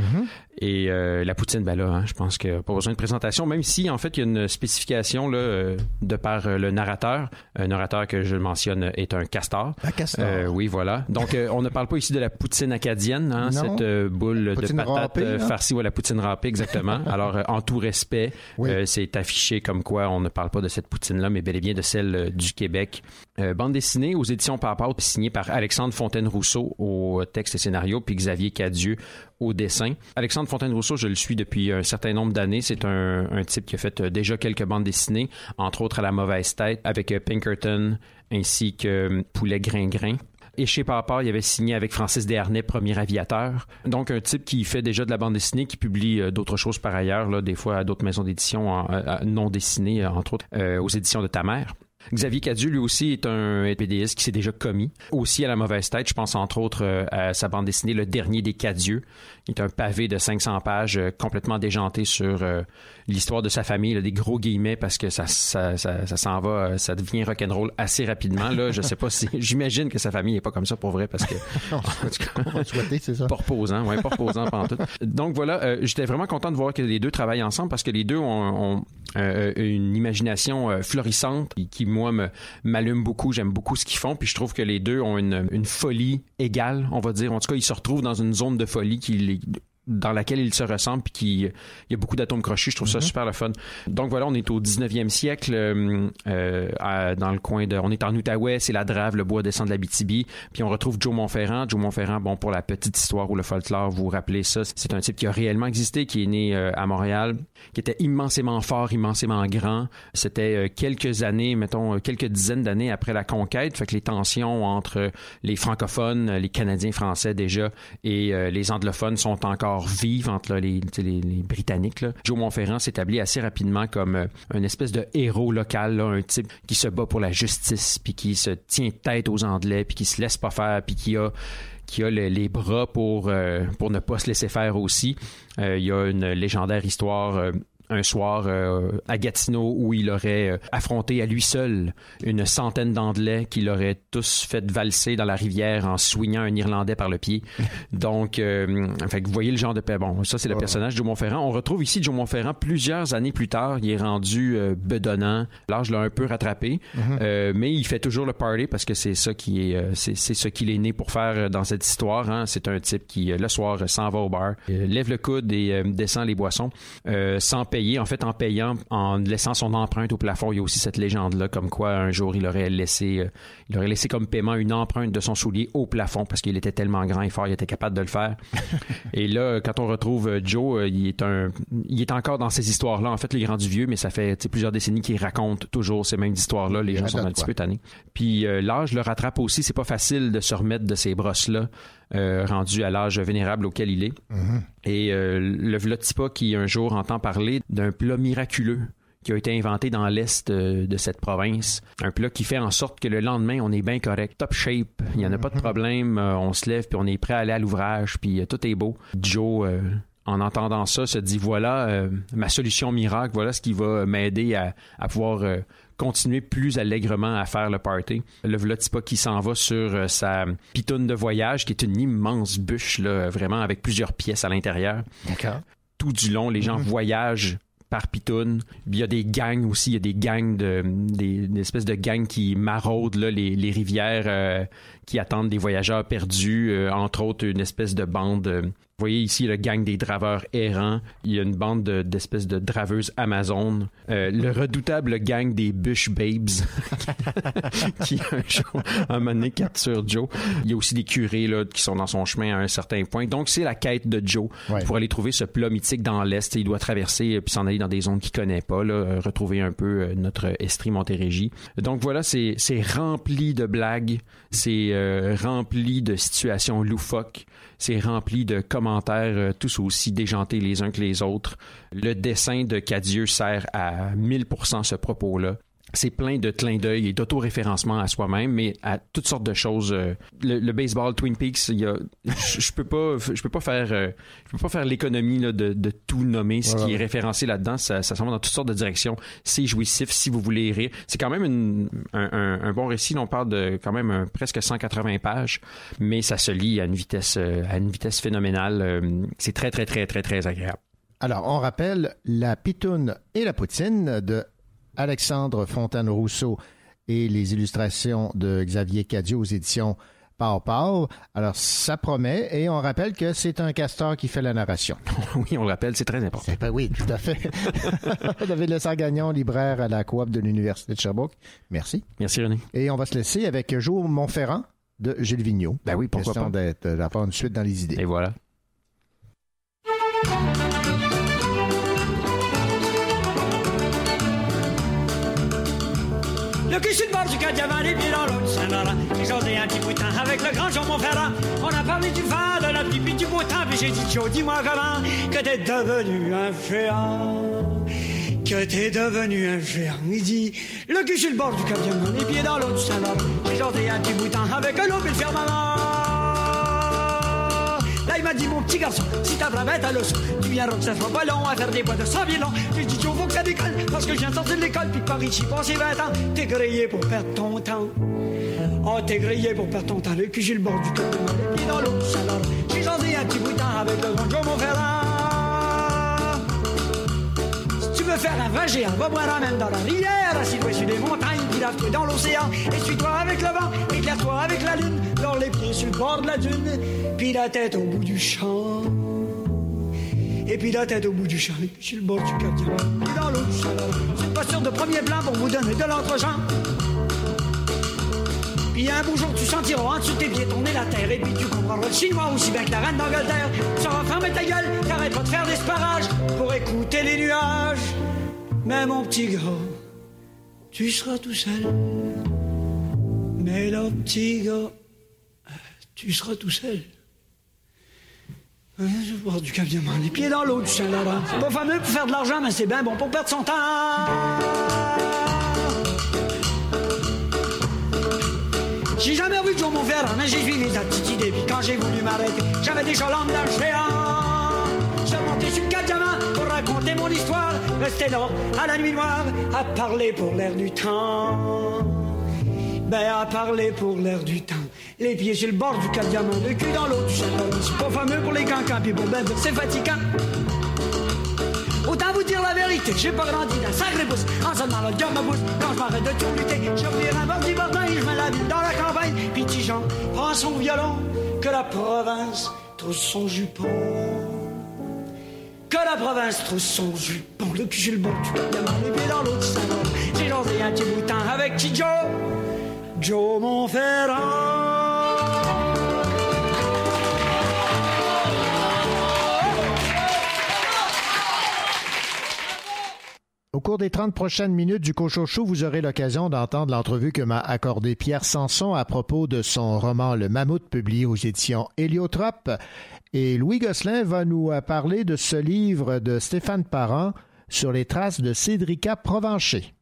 Et euh, la poutine, ben là, hein, je pense que pas besoin de présentation, même si, en fait, il y a une spécification là, euh, de par euh, le narrateur. Un narrateur que je mentionne est un castor. Un castor. Euh, oui, voilà. Donc, euh, on ne parle pas ici de la poutine acadienne, hein, cette euh, boule Poutine de patates euh, là. farcie ou la poutine râpée, exactement. Alors, euh, en tout respect, Oui. euh, c'est affiché comme quoi on ne parle pas de cette poutine-là, mais bel et bien de celle euh, du Québec. Euh, bande dessinée aux éditions Papa, signée par Alexandre Fontaine-Rousseau au texte et scénario, puis Xavier Cadieux au dessin. Alexandre Fontaine-Rousseau, je le suis depuis un certain nombre d'années. C'est un, un type qui a fait déjà quelques bandes dessinées, entre autres à la mauvaise tête, avec Pinkerton ainsi que Poulet Gringrin. Et chez Papa, il avait signé avec Francis Desharnais, premier aviateur. Donc, un type qui fait déjà de la bande dessinée, qui publie euh, d'autres choses par ailleurs, là, des fois à d'autres maisons d'édition à- non dessinées, euh, entre autres, euh, aux éditions de ta mère. Xavier Cadieux, lui aussi, est un BDiste qui s'est déjà commis. Aussi à la mauvaise tête, je pense entre autres euh, à sa bande dessinée Le Dernier des Cadieux, qui est un pavé de 500 pages euh, complètement déjanté sur euh, l'histoire de sa famille, là, des gros guillemets, parce que ça, ça, ça, ça s'en va, euh, ça devient rock'n'roll assez rapidement. Là, je sais pas si, j'imagine que sa famille est pas comme ça pour vrai, parce que On va te souhaiter, c'est ça. pas reposant, ouais, pas reposant pendant tout. Donc voilà, euh, j'étais vraiment content de voir que les deux travaillent ensemble parce que les deux ont, ont- une imagination florissante qui, qui, moi, me- m'allume beaucoup. J'aime beaucoup ce qu'ils font. Puis je trouve que les deux ont une, une folie égale, on va dire. En tout cas, ils se retrouvent dans une zone de folie qui les- dans laquelle ils se ressemblent puis qui il y a beaucoup d'atomes crochus je trouve ça super le fun. Donc voilà on est au 19e siècle euh, euh, à- dans le coin de on est en Outaouais c'est la Drave le bois descend de la BTB puis on retrouve Joe Montferrand. Joe Montferrand bon pour la petite histoire ou le folklore vous vous rappelez ça c'est un type qui a réellement existé qui est né euh, à Montréal qui était immensément fort immensément grand. C'était euh, quelques années mettons quelques dizaines d'années après la conquête. Fait que les tensions entre les francophones les Canadiens français déjà et les anglophones sont encore vives entre là, les, Britanniques. Joe Montferrand s'établit assez rapidement comme euh, un espèce de héros local, un type qui se bat pour la justice, puis qui se tient tête aux Anglais, puis qui se laisse pas faire, puis qui a qui a le- les bras pour, euh, pour ne pas se laisser faire aussi. Euh, il y a une légendaire histoire euh, un soir euh, à Gatineau où il aurait euh, affronté à lui seul une centaine d'Anglais qui l'auraient tous fait valser dans la rivière en soignant un Irlandais par le pied. Donc, euh, fait que vous voyez le genre de paix. Bon, ça c'est le personnage de Joe Montferrand. On retrouve ici Joe Montferrand plusieurs années plus tard. Il est rendu euh, bedonnant. L'âge l'a un peu rattrapé, Euh, mais il fait toujours le party parce que c'est ça qui est, c'est ce qu'il est né pour faire dans cette histoire. hein. C'est un type qui le soir s'en va au bar, lève le coude et descend les boissons sans payer. En fait, en payant, en laissant son empreinte au plafond. Il y a aussi cette légende-là, comme quoi un jour il aurait laissé, euh, il aurait laissé comme paiement une empreinte de son soulier au plafond parce qu'il était tellement grand et fort, il était capable de le faire. et là, quand on retrouve euh, Joe, euh, il est un, il est encore dans ces histoires-là. En fait, il est rendu vieux, mais ça fait plusieurs décennies qu'il raconte toujours ces mêmes histoires-là. Les gens sont un petit peu tannés. Puis euh, l'âge le rattrape aussi. C'est pas facile de se remettre de ces brosses-là, euh, rendu à l'âge vénérable auquel il est. Et euh, le Vlotipa qui un jour entend parler d'un plat miraculeux qui a été inventé dans l'est euh, de cette province. Un plat qui fait en sorte que le lendemain, on est bien correct, top shape, il n'y en a pas de problème, euh, on se lève puis on est prêt à aller à l'ouvrage, puis tout est beau. Joe, euh, en entendant ça, se dit voilà euh, ma solution miracle, voilà ce qui va m'aider à, à pouvoir euh, continuer plus allègrement à faire le party. Le Vlotipa qui s'en va sur euh, sa pitoune de voyage, qui est une immense bûche, là, vraiment avec plusieurs pièces à l'intérieur. D'accord. Tout du long, les gens voyagent par pitoune. Il y a des gangs aussi, il y a des gangs de des, des espèces de gangs qui maraudent là, les, les rivières euh, qui attendent des voyageurs perdus, euh, entre autres une espèce de bande. euh, vous voyez ici le gang des draveurs errants. Il y a une bande de- d'espèces de, draveuses amazones. Euh, le redoutable gang des Bush Babes qui un jour, un moment donné, capture Joe. Il y a aussi des curés là, qui sont dans son chemin à un certain point. Donc c'est la quête de Joe pour aller trouver ce plat mythique dans l'Est. Il doit traverser puis s'en aller dans des zones qu'il connaît pas, là, retrouver un peu notre Estrie Montérégie. Donc voilà, c'est c'est rempli de blagues, c'est euh, rempli de situations loufoques, c'est rempli de commentaires euh, tous aussi déjantés les uns que les autres. Le dessin de Cadieux sert à 1000% ce propos-là. C'est plein de clins d'œil et d'autoréférencement à soi-même, mais à toutes sortes de choses. Euh, Le, le baseball, Twin Peaks, il y a, je, peux pas, je peux pas faire, euh, je peux pas faire l'économie de, de tout nommer. Ce qui est référencé là-dedans, ça, ça s'en va dans toutes sortes de directions. C'est jouissif si vous voulez rire. C'est quand même une- un, un- un bon récit. On parle de quand même un- presque 180 pages, mais ça se lit à une vitesse, euh, à une vitesse phénoménale. Euh, C'est très, très, très, très, très agréable. Alors, on rappelle La Pitoune et la Poutine de Alexandre Fontaine-Rousseau et les illustrations de Xavier Cadieux aux éditions. Alors, ça promet et on rappelle que c'est un castor qui fait la narration. oui, on le rappelle, c'est très important. oui, tout à fait. David Lessard Gagnon, libraire à la coop de l'Université de Sherbrooke. Merci. Merci, René. Et on va se laisser avec Joe Montferrand de Gilles Vigneault. Ben oui, pourquoi Question pas. d'être- d'avoir une suite dans les idées. Et voilà. Le cul sur le bord du Cadiaman, les pieds dans l'eau du Saint-Laurent. J'ai jasé un petit bout de temps avec le grand Jean Montferrand. On a parlé du phare, de la puis du beau temps. Puis j'ai dit, Joe, dis-moi comment que t'es devenu un géant. Que t'es devenu un géant. Il dit, le cul sur le bord du Cadiaman, les pieds dans l'eau du Saint-Laurent. J'ai un petit bout de temps avec l'eau et le firmament. Là, il m'a dit, mon petit garçon, si ta vraie bête à l'os, tu viendras que ça long à faire des bois de 100 000 ans. J'ai dit, faut que ça décolle, parce que je viens de sortir de l'école, puis par ici, passé 20 ans. T'es grillé pour perdre ton temps. Oh, t'es grillé pour perdre ton temps. Le cul sur le bord du cœur, les dans l'eau, alors. J'ai jasé un petit bout de temps avec le grand Joe. Si tu veux faire un vrai géant, va boire même dans la rivière, assis-toi sur des montagnes, puis lave-toi dans l'océan, essuie-toi avec le vent, éclaire-toi avec la lune, les pieds sur le bord de la dune, puis la tête au bout du champ. Et puis la tête au bout du champ, et puis sur le bord du cap puis dans chaleur. C'est une posture de premier plan pour vous donner de l'entre-champ. Puis un beau jour, tu sentiras en dessous de tes pieds tourner la terre. Et puis tu comprendras le chinois aussi bien que la reine d'Angleterre. Tu sauras fermer ta gueule, t'arrêteras de faire des sparages pour écouter les nuages. Mais mon petit gars, tu seras tout seul. Mais là, petit gars, tu seras tout seul. Hein, Je bord du cap diamant, les pieds dans l'eau du Saint-Laurent. C'est pas fameux pour faire de l'argent, mais c'est bien bon pour perdre son temps. J'ai jamais vu Joe Monferrand, mais j'ai suivi sa petite idée. Puis quand j'ai voulu m'arrêter, j'avais déjà l'âme d'un géant. Je montais sur le cap diamant pour raconter mon histoire. Restais là, à la nuit noire, à parler pour l'air du temps. Ben, à parler pour l'air du temps. Les pieds sur le bord du cap diamant, le cul dans l'eau du Saint-Laurent. C'est pas fameux pour les cancans, puis pour ben, c'est fatigant. Autant vous dire la vérité, j'ai pas grandi d'un sacré pouce. En seulement le diable me pousse, quand je m'arrête de tout lutter, je un bord du bordin, je mets la ville dans la campagne. Puis Tijan prend son violon, que la province trousse son jupon. Que la province trousse son jupon, le cul sur le bon du diamant, les pieds dans l'eau du. J'ai lancé un petit boutin avec Tijo, Joe Monferrand. Au cours des 30 prochaines minutes du Cochochou, vous aurez l'occasion d'entendre l'entrevue que m'a accordée Pierre Sanson à propos de son roman Le Mammouth publié aux éditions Héliotrope. Et Louis Gosselin va nous parler de ce livre de Stéphane Parent sur les traces de Cédrica Provencher.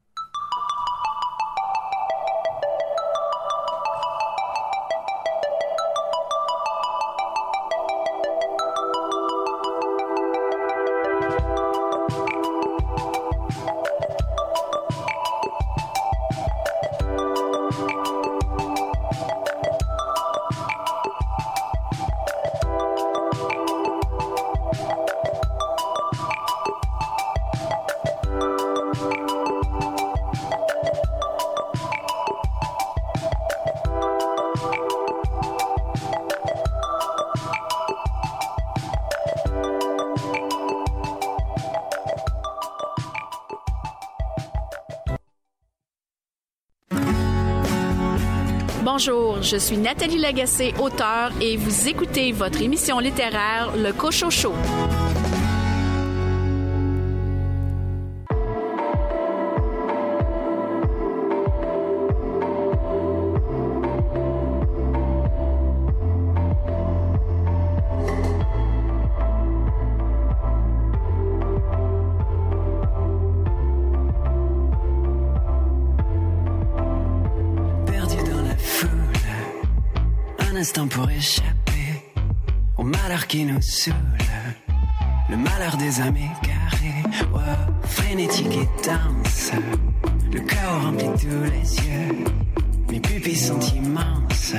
Je suis Nathalie Lagacé, auteure, et vous écoutez votre émission littéraire Le Cochocho. Tous les yeux, mes pupilles sont immenses,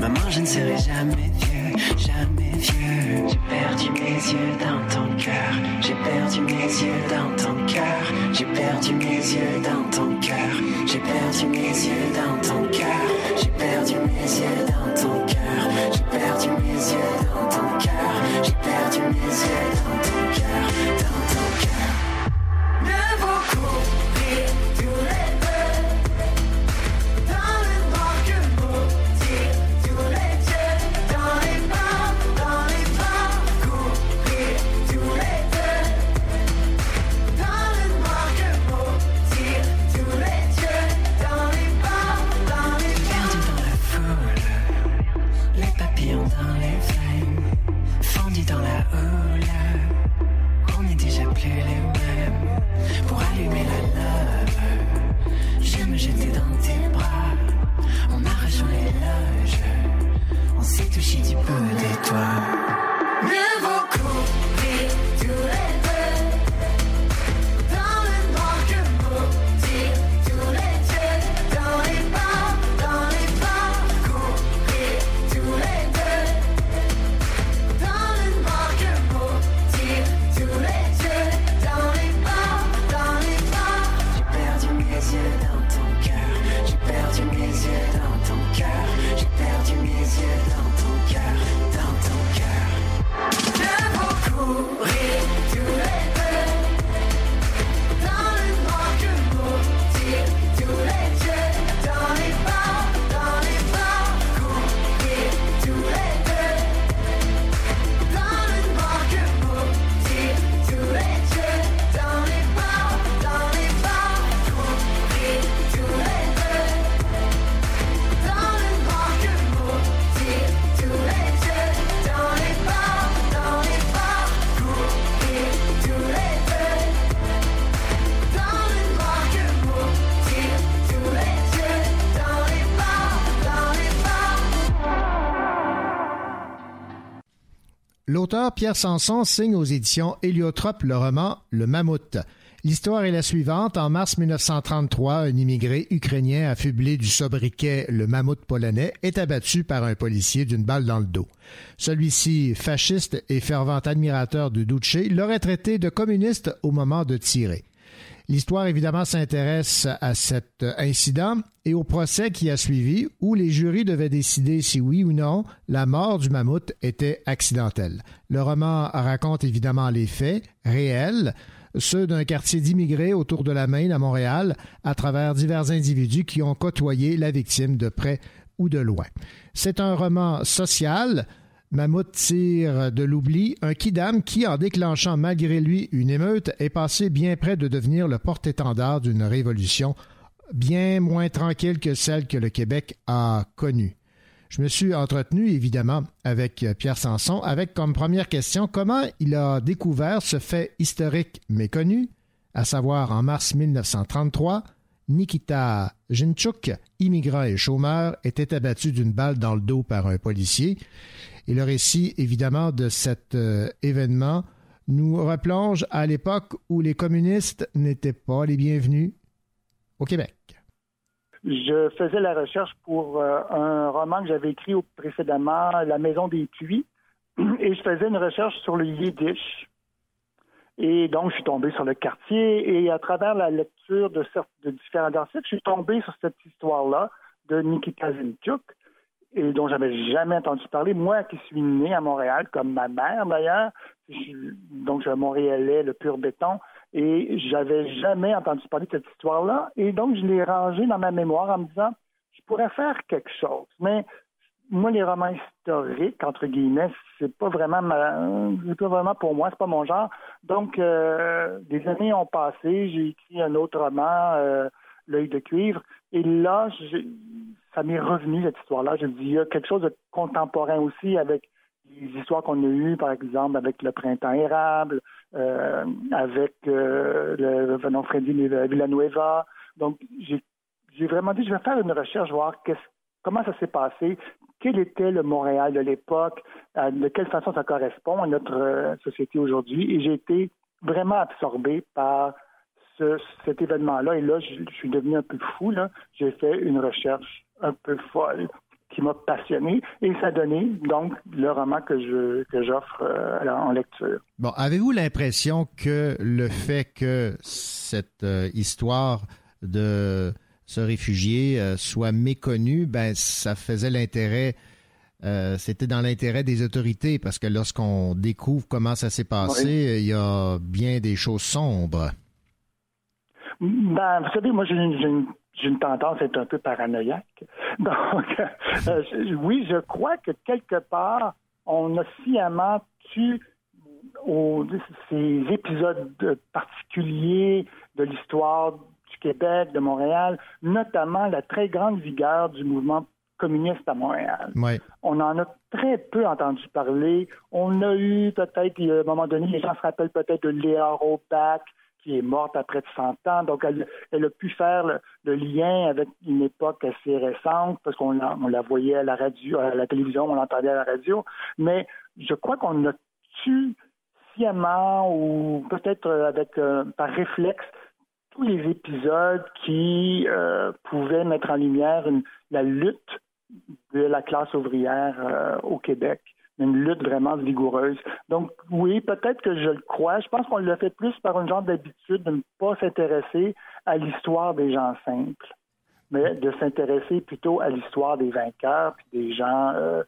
maman je ne serai jamais vieux, jamais vieux, j'ai perdu mes yeux dans ton cœur, j'ai perdu mes yeux dans ton cœur, j'ai perdu mes yeux dans ton cœur, j'ai perdu mes yeux dans ton cœur, j'ai perdu mes yeux dans ton cœur, j'ai perdu mes yeux dans ton cœur, j'ai perdu mes yeux dans ton cœur, dans ton Pierre Sanson signe aux éditions Héliotrope le roman Le Mammouth. L'histoire est la suivante. En mars 1933, un immigré ukrainien affublé du sobriquet le mammouth polonais est abattu par un policier d'une balle dans le dos. Celui-ci, fasciste et fervent admirateur de Duce, l'aurait traité de communiste au moment de tirer. L'histoire, évidemment, s'intéresse à cet incident et au procès qui a suivi, où les jurys devaient décider si oui ou non la mort du mammouth était accidentelle. Le roman raconte évidemment les faits réels, ceux d'un quartier d'immigrés autour de la Maine à Montréal, à travers divers individus qui ont côtoyé la victime de près ou de loin. C'est un roman social, Mammouth tire de l'oubli un kidam qui, en déclenchant malgré lui une émeute, est passé bien près de devenir le porte-étendard d'une révolution bien moins tranquille que celle que le Québec a connue. Je me suis entretenu évidemment avec Pierre Sanson avec comme première question comment il a découvert ce fait historique méconnu, à savoir en mars 1933, Nikita Jinchuk, immigrant et chômeur, était abattu d'une balle dans le dos par un policier. Et le récit, évidemment, de cet euh, événement nous replonge à l'époque où les communistes n'étaient pas les bienvenus au Québec. Je faisais la recherche pour euh, un roman que j'avais écrit précédemment, La Maison des Puits, et je faisais une recherche sur le Yiddish. Et donc, je suis tombé sur le quartier, et à travers la lecture de différents articles, je suis tombé sur cette histoire-là de Nikita Zinchuk, et dont j'avais jamais entendu parler. Moi qui suis né à Montréal, comme ma mère d'ailleurs, donc je suis Montréalais, le pur béton, et j'avais jamais entendu parler de cette histoire-là. Et donc, je l'ai rangé dans ma mémoire en me disant, je pourrais faire quelque chose. Mais moi, les romans historiques, entre guillemets, c'est pas vraiment pas vraiment pour moi, c'est pas mon genre. Donc, euh, des années ont passé, j'ai écrit un autre roman, euh, L'œil de cuivre, et là, j'ai- ça m'est revenu cette histoire-là. Je dis, il y a quelque chose de contemporain aussi avec les histoires qu'on a eues, par exemple, avec le printemps érable, euh, avec euh, le venons Freddy Villanueva. Donc, j'ai vraiment dit, je vais faire une recherche, voir comment ça s'est passé, quel était le Montréal de l'époque, euh, de quelle façon ça correspond à notre euh, société aujourd'hui. Et j'ai été vraiment absorbé par ce- cet événement-là. Et là, je, je suis devenu un peu fou. là. J'ai fait une recherche un peu folle qui m'a passionné et ça a donné donc le roman que je que j'offre euh, en lecture. Bon, avez-vous l'impression que le fait que cette euh, histoire de ce réfugié euh, soit méconnue, ben ça faisait l'intérêt, c'était dans l'intérêt des autorités? Parce que lorsqu'on découvre comment ça s'est passé, il y a bien des choses sombres. Ben, vous savez, moi, j'ai une, j'ai tendance à être un peu paranoïaque. Donc, euh, je- oui, je crois que quelque part, on a sciemment tu ces épisodes particuliers de l'histoire du Québec, de Montréal, notamment la très grande vigueur du mouvement communiste à Montréal. Oui. On en a très peu entendu parler. On a eu peut-être, a un moment donné, les gens se rappellent peut-être de Léa Robach, est morte à près de 100 ans. Donc, elle, a pu faire le, lien avec une époque assez récente, parce qu'on la, on la voyait à la radio, à la télévision, on l'entendait à la radio. Mais je crois qu'on a tu sciemment ou peut-être avec euh, par réflexe tous les épisodes qui euh, pouvaient mettre en lumière la lutte de la classe ouvrière euh, au Québec. Une lutte vraiment vigoureuse. Donc, oui, peut-être que je le crois. Je pense qu'on le fait plus par une genre d'habitude de ne pas s'intéresser à l'histoire des gens simples, mais de s'intéresser plutôt à l'histoire des vainqueurs, des gens euh,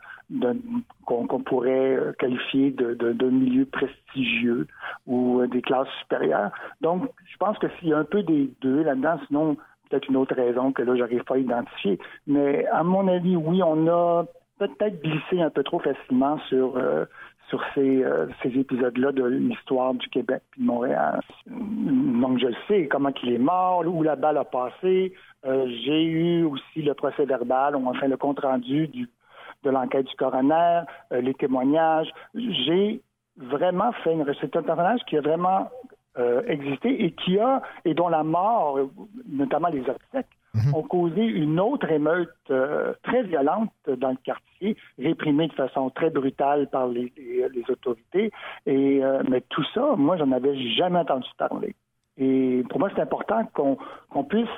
qu'on pourrait qualifier de, de, prestigieux ou euh, des classes supérieures. Donc, je pense que s'il y a un peu des deux là-dedans, sinon peut-être une autre raison que là, j'arrive pas à identifier. Mais à mon avis, oui, on a peut-être glissé un peu trop facilement sur, euh, sur ces, euh, ces épisodes-là de l'histoire du Québec et de Montréal. Donc, je sais, comment il est mort, où la balle a passé. Euh, J'ai eu aussi le procès verbal, ou enfin le compte-rendu du de l'enquête du coroner, les témoignages. J'ai vraiment fait une recette. Un personnage qui a vraiment existé et qui a, et dont la mort, notamment les obsèques, ont causé une autre émeute euh, très violente dans le quartier, réprimée de façon très brutale par les, les- les autorités. Et euh, mais tout ça, moi, j'en avais jamais entendu parler. Et pour moi, c'est important qu'on puisse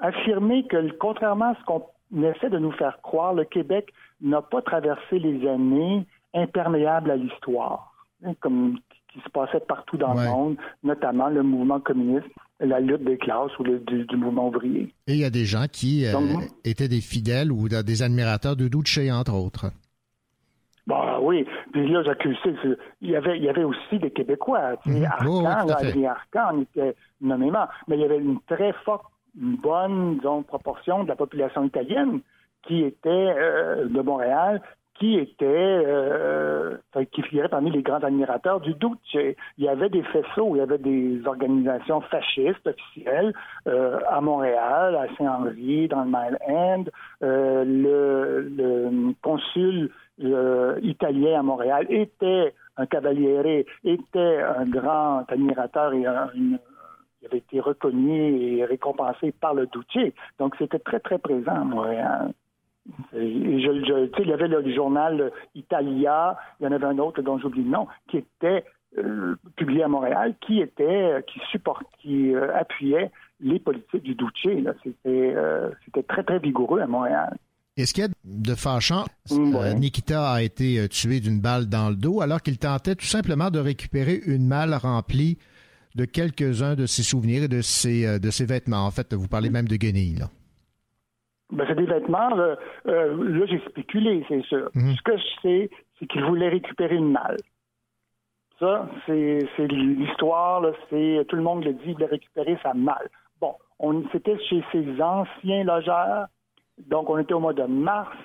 affirmer que, contrairement à ce qu'on essaie de nous faire croire, le Québec n'a pas traversé les années imperméables à l'histoire, hein, comme qui se passait partout dans le monde, notamment le mouvement communiste, la lutte des classes ou le, du, du mouvement ouvrier. Et il y a des gens qui euh, Donc, étaient des fidèles ou des admirateurs de Duce, entre autres. Bah oui, puis là, j'accuse, il y avait, il y avait aussi des Québécois, tu sais, Mhm. Arcan, Oh, oui, là, Arcan, on était nommément, mais il y avait une très forte, une bonne, disons, proportion de la population italienne qui était euh, de Montréal, qui était, euh, enfin, qui figurait parmi les grands admirateurs du doute. Il y avait des faisceaux, il y avait des organisations fascistes officielles euh, à Montréal, à Saint-Henri, dans le Mile End. Euh, le, consul euh, italien à Montréal était un cavaliere, était un grand admirateur et il avait été reconnu et récompensé par le Duce. Donc, c'était très, très présent à Montréal. Je, il y avait le journal Italia, il y en avait un autre dont j'oublie le nom, qui était euh, publié à Montréal, qui était, qui supporte, qui euh, appuyait les politiques du Duce. C'était, euh, c'était très, très vigoureux à Montréal. Et ce qu'il y a de fâchant, Mm, euh, ouais. Nikita a été euh, tué d'une balle dans le dos alors qu'il tentait tout simplement de récupérer une malle remplie de quelques-uns de ses souvenirs et de ses, euh, de ses vêtements? En fait, vous parlez même de guenilles. Là. Ben, c'est des vêtements. là, euh, là, j'ai spéculé, c'est sûr. Mhm. Ce que je sais, c'est qu'il voulait récupérer une malle. Ça, c'est l'histoire. C'est tout le monde le dit. Il voulait récupérer sa malle. Bon, on c'était chez ses anciens logeurs. Donc, on était au mois de mars.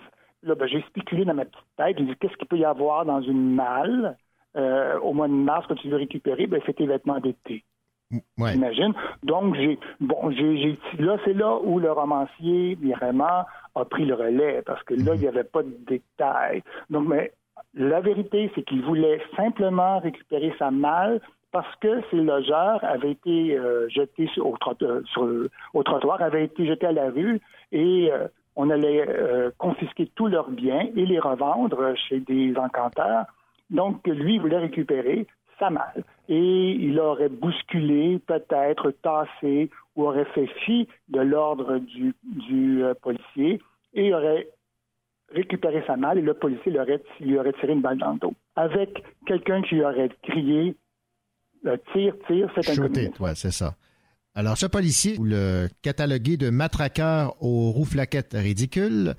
Là, ben, j'ai spéculé dans ma petite tête. J'ai dit qu'est-ce qu'il peut y avoir dans une malle euh, au mois de mars que tu veux récupérer? Ben, c'est tes vêtements d'été. Ouais. J'imagine. Donc, j'ai, bon, j'ai, là, c'est là où le romancier, vraiment, a pris le relais, parce que là, il n'y avait pas de détails. Donc, mais la vérité, c'est qu'il voulait simplement récupérer sa malle parce que ses logeurs avaient été euh, jetés sur, au, trot- euh, sur au trottoir, avaient été jetés à la rue et euh, on allait euh, confisquer tous leurs biens et les revendre chez des encanteurs. Donc, lui, il voulait récupérer sa malle. Et il aurait bousculé, peut-être tassé, ou aurait fait fi de l'ordre du, du euh, policier et aurait récupéré sa malle et le policier lui aurait, lui aurait tiré une balle dans le dos. Avec quelqu'un qui lui aurait crié euh, Tire, tire, c'est un ouais, c'est ça. Alors, ce policier, vous le catalogué de matraqueur aux roues flaquettes ridicules,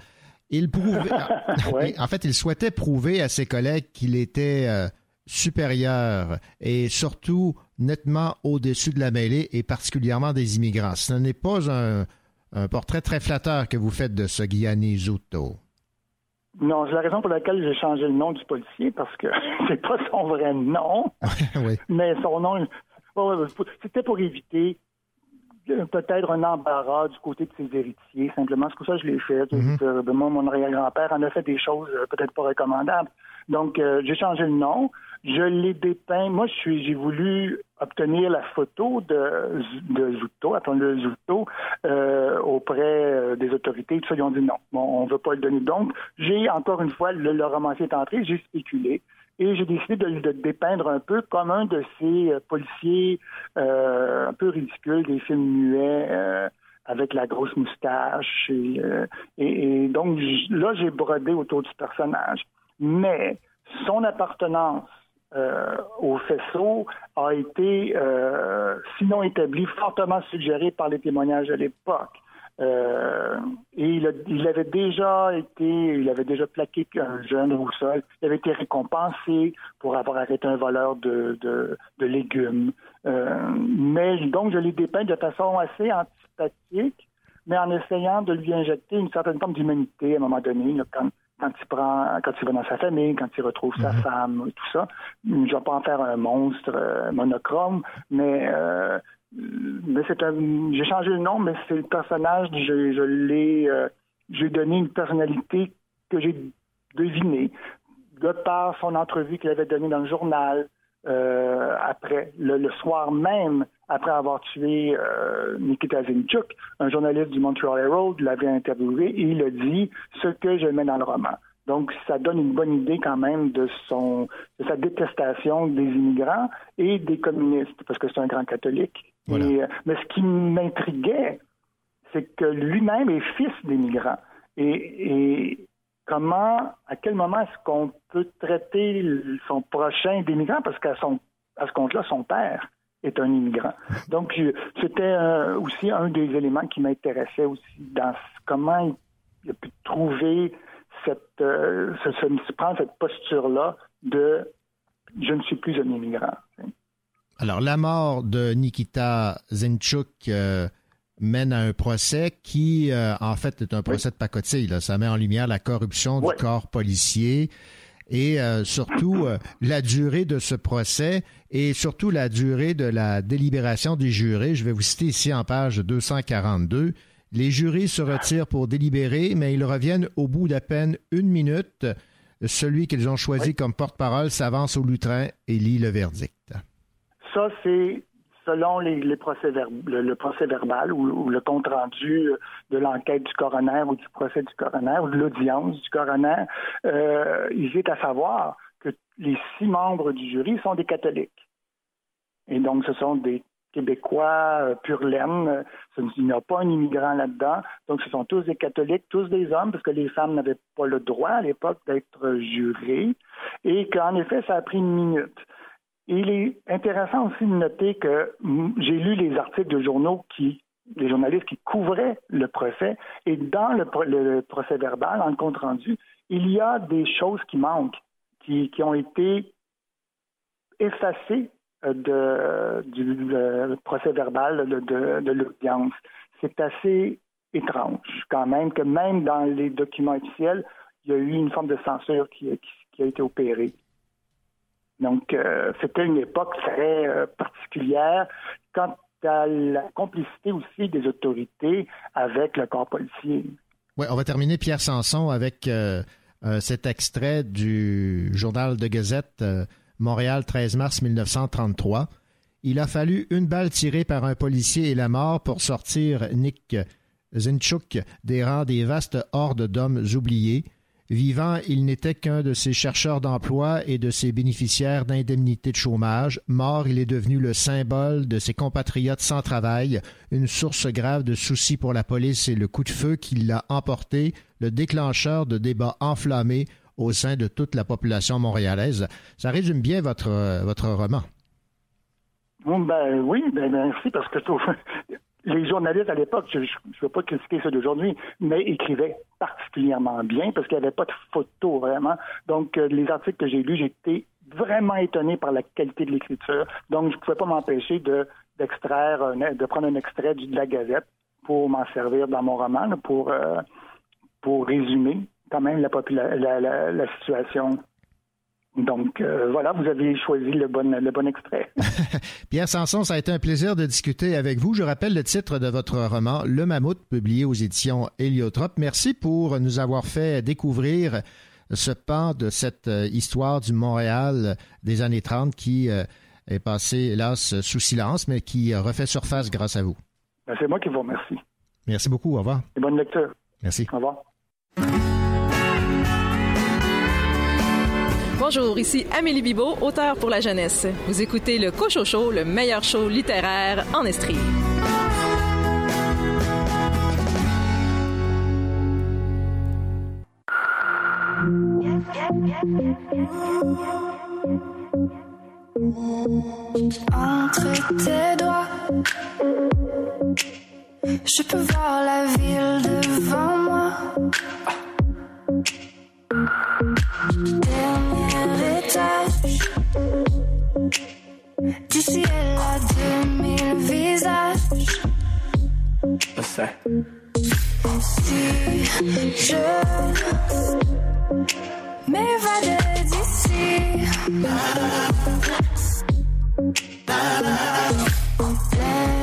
il prouvait. Ouais. en fait, il souhaitait prouver à ses collègues qu'il était euh, supérieur et surtout nettement au-dessus de la mêlée et particulièrement des immigrants. Ce n'est pas un, un portrait très flatteur que vous faites de ce Gianni Zutto. Non, c'est la raison pour laquelle j'ai changé le nom du policier, parce que c'est pas son vrai nom. oui. Mais son nom, ouais, c'était pour éviter euh, peut-être un embarras du côté de ses héritiers. Simplement, c'est pour ça que je l'ai fait. Mhm. Euh, ben, moi, mon arrière-grand-père en a fait des choses euh, peut-être pas recommandables. Donc, euh, j'ai changé le nom. Je l'ai dépeint. Moi, je suis, j'ai voulu obtenir la photo de, de Zutto, appelons-le euh, auprès euh, des autorités. Ils ont dit non, on ne veut pas le donner. Donc, j'ai, encore une fois, le, romancier est entré, j'ai spéculé. Et j'ai décidé de le dépeindre un peu comme un de ces euh, policiers euh, un peu ridicules des films muets euh, avec la grosse moustache. Et, euh, et- donc, là, j'ai brodé autour du personnage. Mais son appartenance euh, au faisceau a été, euh, sinon établie, fortement suggérée par les témoignages de l'époque. Euh, et il, avait déjà été, il avait déjà plaqué un jeune sol. Il avait été récompensé pour avoir arrêté un voleur de légumes. Euh, mais donc, je l'ai dépeint de façon assez antipathique, mais en essayant de lui injecter une certaine forme d'humanité à un moment donné, là, quand, quand il prend, quand il va dans sa famille, quand il retrouve sa femme, tout ça. Je ne vais pas en faire un monstre euh, monochrome, mais euh, mais c'est un. J'ai changé le nom, mais c'est le personnage. Je, je l'ai. euh, j'ai donné une personnalité que j'ai devinée de par son entrevue qu'il avait donnée dans le journal. Euh, après, le, le soir même après avoir tué euh, Nikita Zinchuk, un journaliste du Montreal Herald l'avait interviewé et il a dit ce que je mets dans le roman. Donc, ça donne une bonne idée quand même de son de sa détestation des immigrants et des communistes, parce que c'est un grand catholique. Et, euh, mais ce qui m'intriguait, c'est que lui-même est fils d'immigrants. Et, et comment, à quel moment est-ce qu'on peut traiter son prochain d'immigrant? Parce qu'à à ce compte-là, son père est un immigrant. Donc, c'était euh, aussi un des éléments qui m'intéressait aussi dans comment il, a pu trouver cette, euh, ce- prendre cette posture-là de je ne suis plus un immigrant. Alors, la mort de Nikita Zinchuk euh, mène à un procès qui, euh, en fait, est un procès de pacotille. là. Ça met en lumière la corruption du corps policier et euh, surtout euh, la durée de ce procès et surtout la durée de la délibération des jurés. Je vais vous citer ici en page 242. Les jurés se retirent pour délibérer, mais ils reviennent au bout d'à peine une minute. Celui qu'ils ont choisi comme porte-parole s'avance au lutrin et lit le verdict. Ça, c'est selon le, procès verbal ou, le compte rendu de l'enquête du coroner ou du procès du coroner ou de l'audience du coroner, euh, il est à savoir que les six membres du jury sont des catholiques. Et donc, ce sont des Québécois euh, pur laine. Euh, Il n'y a pas un immigrant là-dedans. Donc, ce sont tous des catholiques, tous des hommes, parce que les femmes n'avaient pas le droit à l'époque d'être jurées. Et qu'en effet, ça a pris une minute. Il est intéressant aussi de noter que j'ai lu les articles de journaux qui, les journalistes qui couvraient le procès, et dans le, pro- le procès verbal, en compte rendu, il y a des choses qui manquent, qui, ont été effacées euh, du procès verbal de, de- l'audience. C'est assez étrange quand même que même dans les documents officiels, il y a eu une forme de censure qui a été opérée. Donc, euh, c'était une époque très euh, particulière quant à la complicité aussi des autorités avec le corps policier. Oui, on va terminer, Pierre Sanson, avec euh, cet extrait du journal de Gazette Montréal 13 mars 1933. Il a fallu une balle tirée par un policier et la mort pour sortir Nick Zinchuk des rangs des vastes hordes d'hommes oubliés. Vivant, il n'était qu'un de ces chercheurs d'emploi et de ces bénéficiaires d'indemnités de chômage. Mort, il est devenu le symbole de ses compatriotes sans travail, une source grave de soucis pour la police et le coup de feu qui l'a emporté, le déclencheur de débats enflammés au sein de toute la population montréalaise. Ça résume bien votre, roman. Ben oui, ben merci, parce que les journalistes à l'époque, je ne veux pas critiquer ceux d'aujourd'hui, mais écrivaient particulièrement bien parce qu'il n'y avait pas de photos vraiment. Donc, euh, les articles que j'ai lus, j'étais vraiment étonné par la qualité de l'écriture. Donc, je ne pouvais pas m'empêcher de d'extraire, de prendre un extrait de la Gazette pour m'en servir dans mon roman, pour, euh, pour résumer quand même la- la situation. Donc, euh, voilà, vous avez choisi le bon, le bon extrait. Pierre Sanson, ça a été un plaisir de discuter avec vous. Je rappelle le titre de votre roman, Le Mammouth, publié aux éditions Héliotrope. Merci pour nous avoir fait découvrir ce pan de cette euh, histoire du Montréal des années 30 qui euh, est passé, hélas, sous silence, mais qui refait surface grâce à vous. Ben, C'est moi qui vous remercie. Merci beaucoup. Au revoir. Et bonne lecture. Merci. Au revoir. Bonjour, ici Amélie Bibot, auteure pour la jeunesse. Vous écoutez le Cocho Show, le meilleur show littéraire en Estrie. Entre tes doigts, je peux voir la ville devant moi. Du ciel à deux mille visages. Si je m'évadais d'ici.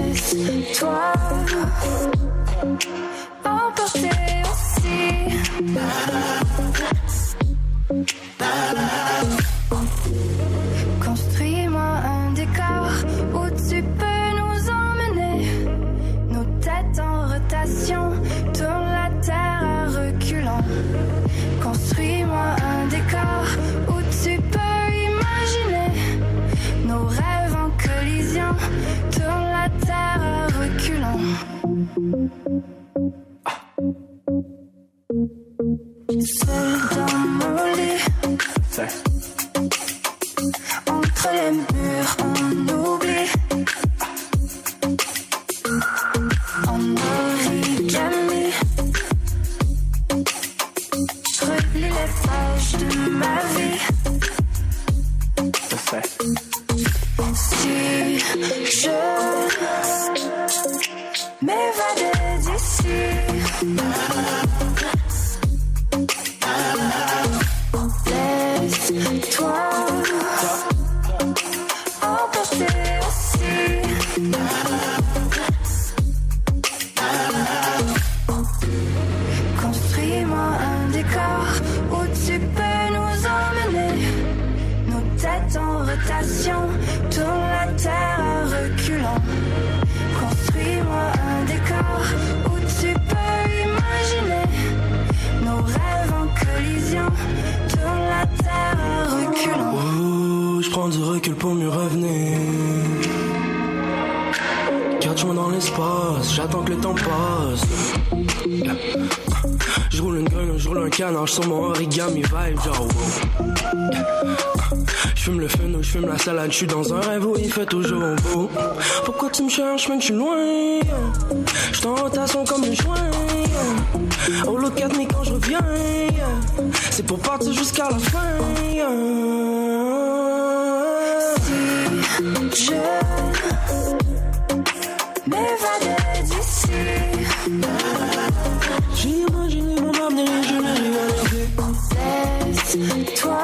Laisse-toi emporter aussi. tourne la terre reculant. Construis-moi un décor où tu peux imaginer nos rêves en collision. Tourne la terre à reculant. Seul dans mon lit, entre les murs, on Si je m'évadais d'ici. Laisse-toi canard sur mon origami vibe, genre wow. Je fume le fun, je fume la salade, je suis dans un rêve où il fait toujours beau. Pourquoi tu me cherches, même je suis loin? Je suis en comme un joint. Oh, look at me quand je reviens. C'est pour partir jusqu'à la fin. Si je m'évadais d'ici. Twice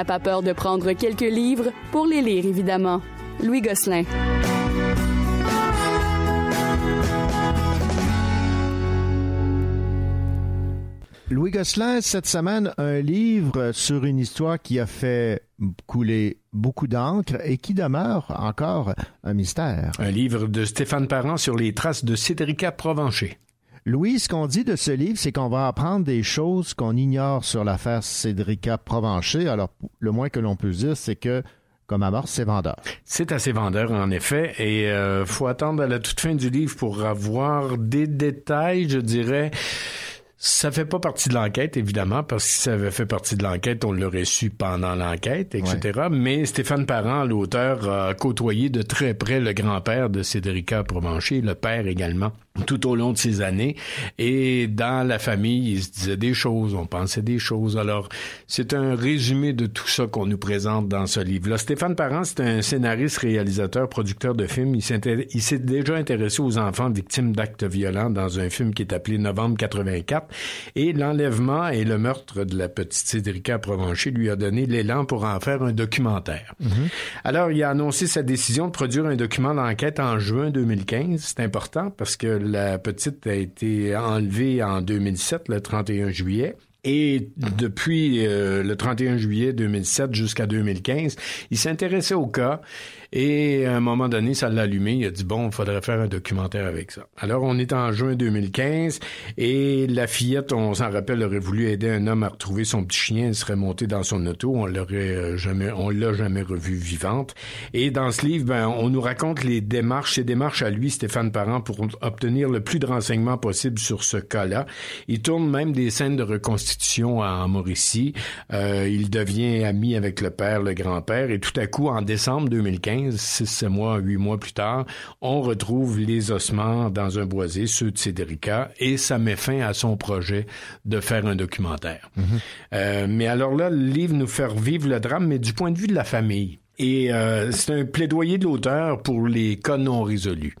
n'a pas peur de prendre quelques livres pour les lire, évidemment. Louis Gosselin. Louis Gosselin, cette semaine, un livre sur une histoire qui a fait couler beaucoup d'encre et qui demeure encore un mystère. Un livre de Stéphane Parent sur les traces de Cédrica Provencher. Louis, ce qu'on dit de ce livre, c'est qu'on va apprendre des choses qu'on ignore sur l'affaire Cédrica Provencher. Alors, le moins que l'on peut dire, c'est que, comme à mort, c'est vendeur. C'est assez vendeur, en effet, et euh, faut attendre à la toute fin du livre pour avoir des détails, je dirais. Ça fait pas partie de l'enquête, évidemment, parce que si ça avait fait partie de l'enquête, on l'aurait su pendant l'enquête, etc. Mais Stéphane Parent, l'auteur, a côtoyé de très près le grand-père de Cédrica Provencher, le père également, tout au long de ces années. Et dans la famille, il se disait des choses, on pensait des choses. Alors, c'est un résumé de tout ça qu'on nous présente dans ce livre-là. Stéphane Parent, c'est un scénariste, réalisateur, producteur de films. Il s'est déjà intéressé aux enfants victimes d'actes violents dans un film qui est appelé Novembre 84. Et l'enlèvement et le meurtre de la petite Cédrica Provencher lui a donné l'élan pour en faire un documentaire. Alors, il a annoncé sa décision de produire un document d'enquête en juin 2015. C'est important parce que la petite a été enlevée en 2007, le 31 juillet. Et depuis euh, le 31 juillet 2007 jusqu'à 2015, il s'intéressait au cas et à un moment donné, ça l'a allumé. Il a dit, bon, il faudrait faire un documentaire avec ça. Alors, on est en juin 2015 et la fillette, on s'en rappelle, aurait voulu aider un homme à retrouver son petit chien. Elle serait montée dans son auto. On l'aurait euh, jamais, on l'a jamais revue vivante. Et dans ce livre, ben, on nous raconte les démarches, ses démarches à lui, Stéphane Parent, pour obtenir le plus de renseignements possible sur ce cas-là. Il tourne même des scènes de reconstitution en Mauricie. Euh, il devient ami avec le père, le grand-père, et tout à coup, en décembre 2015, six, sept mois, huit mois plus tard, on retrouve les ossements dans un boisé, ceux de Cédrica, et ça met fin à son projet de faire un documentaire. Euh, mais alors là, le livre nous fait revivre le drame, mais du point de vue de la famille. Et euh, c'est un plaidoyer de l'auteur pour les cas non résolus.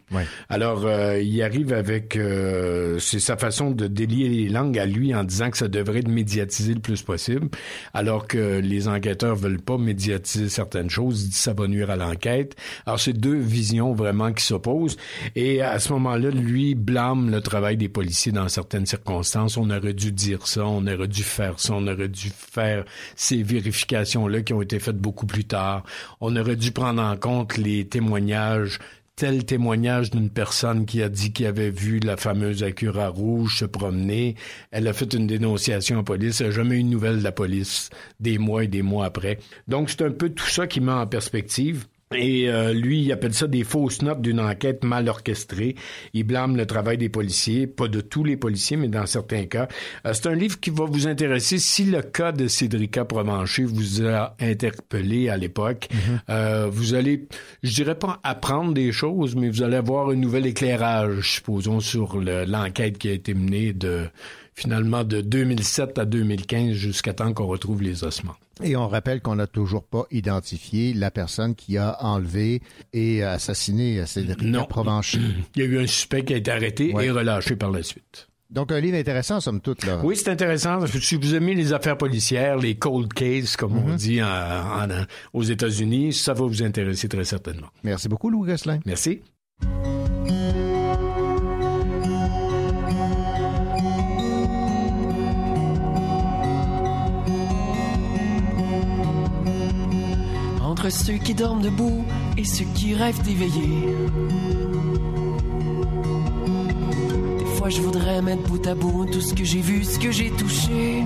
Alors, euh, il arrive avec... euh, c'est sa façon de délier les langues à lui en disant que ça devrait être médiatisé le plus possible, alors que les enquêteurs veulent pas médiatiser certaines choses. Il dit que ça va nuire à l'enquête. Alors, c'est deux visions vraiment qui s'opposent. Et à ce moment-là, lui blâme le travail des policiers dans certaines circonstances. On aurait dû dire ça, on aurait dû faire ça, on aurait dû faire ces vérifications-là qui ont été faites beaucoup plus tard. On aurait dû prendre en compte les témoignages tel témoignage d'une personne qui a dit qu'il avait vu la fameuse Acura rouge se promener. Elle a fait une dénonciation en police. Elle n'a jamais eu de nouvelles de la police des mois et des mois après. Donc, c'est un peu tout ça qui met en perspective. Et euh, lui, il appelle ça des fausses notes d'une enquête mal orchestrée. Il blâme le travail des policiers, pas de tous les policiers, mais dans certains cas. Euh, c'est un livre qui va vous intéresser si le cas de Cédrica Provencher vous a interpellé à l'époque. Euh, vous allez, je dirais pas apprendre des choses, mais vous allez avoir un nouvel éclairage, supposons, sur le- l'enquête qui a été menée de finalement de 2007 à 2015 jusqu'à temps qu'on retrouve les ossements. Et on rappelle qu'on n'a toujours pas identifié la personne qui a enlevé et assassiné Cédric Non. Provencher. Il y a eu un suspect qui a été arrêté et relâché par la suite. Donc, un livre intéressant, somme toute. Là. Oui, c'est intéressant. Si vous aimez les affaires policières, les cold cases, comme on dit en- en- aux États-Unis, ça va vous intéresser très certainement. Merci beaucoup, Louis Gosselin. Merci. Entre ceux qui dorment debout et ceux qui rêvent d'éveiller. Des fois, je voudrais mettre bout à bout tout ce que j'ai vu, ce que j'ai touché.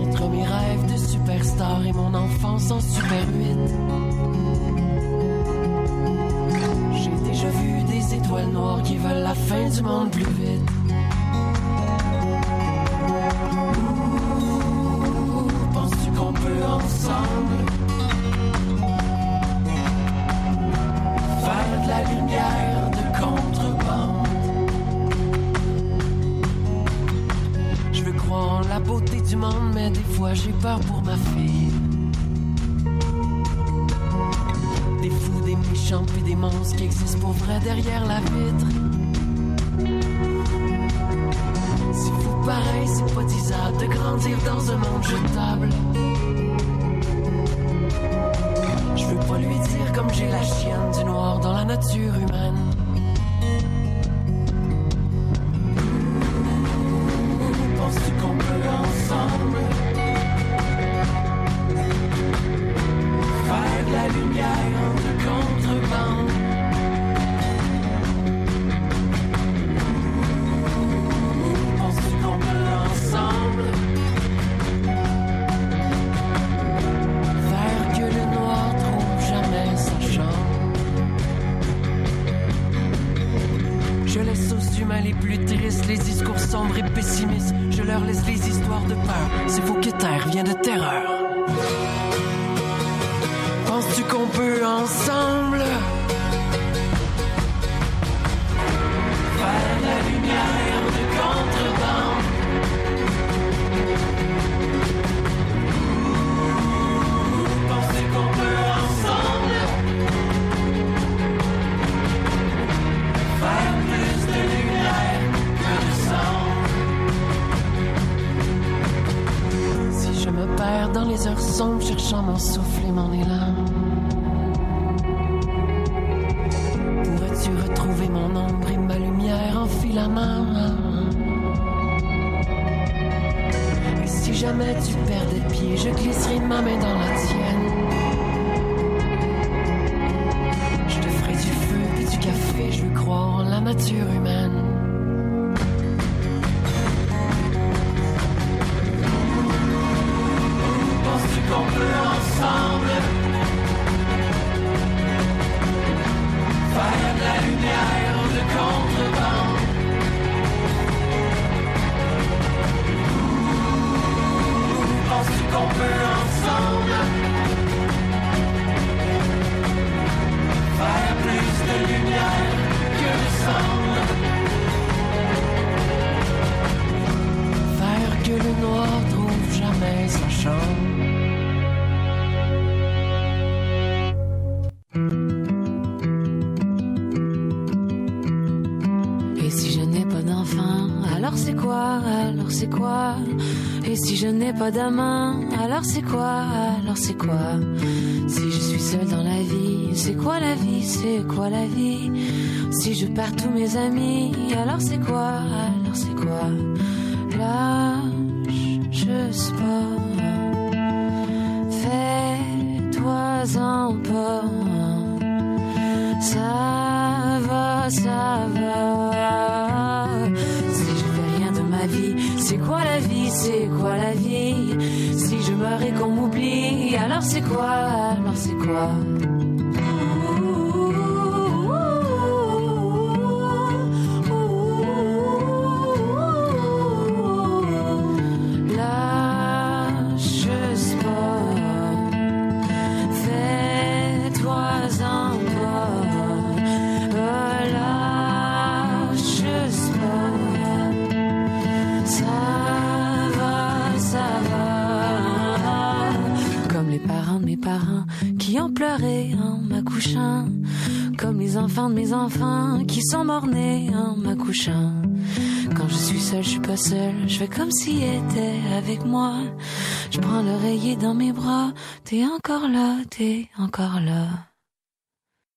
Entre mes rêves de superstar et mon enfance en Super 8. J'ai déjà vu des étoiles noires qui veulent la fin du monde plus vite. Peut ensemble faire de la lumière de contrebande? Je veux croire en la beauté du monde, mais des fois j'ai peur pour ma fille. Des fous, des méchants, puis des monstres qui existent pour vrai derrière la vitre. Pareil, c'est pas disable de grandir dans un monde jetable. Je veux pas lui dire comme j'ai la chienne du noir dans la nature humaine. Pas alors c'est quoi, alors c'est quoi? Si je suis seule dans la vie, c'est quoi la vie, c'est quoi la vie? Si je perds tous mes amis, alors c'est quoi, Je fais comme s'il était avec moi. Je prends l'oreiller dans mes bras. T'es encore là, t'es encore là.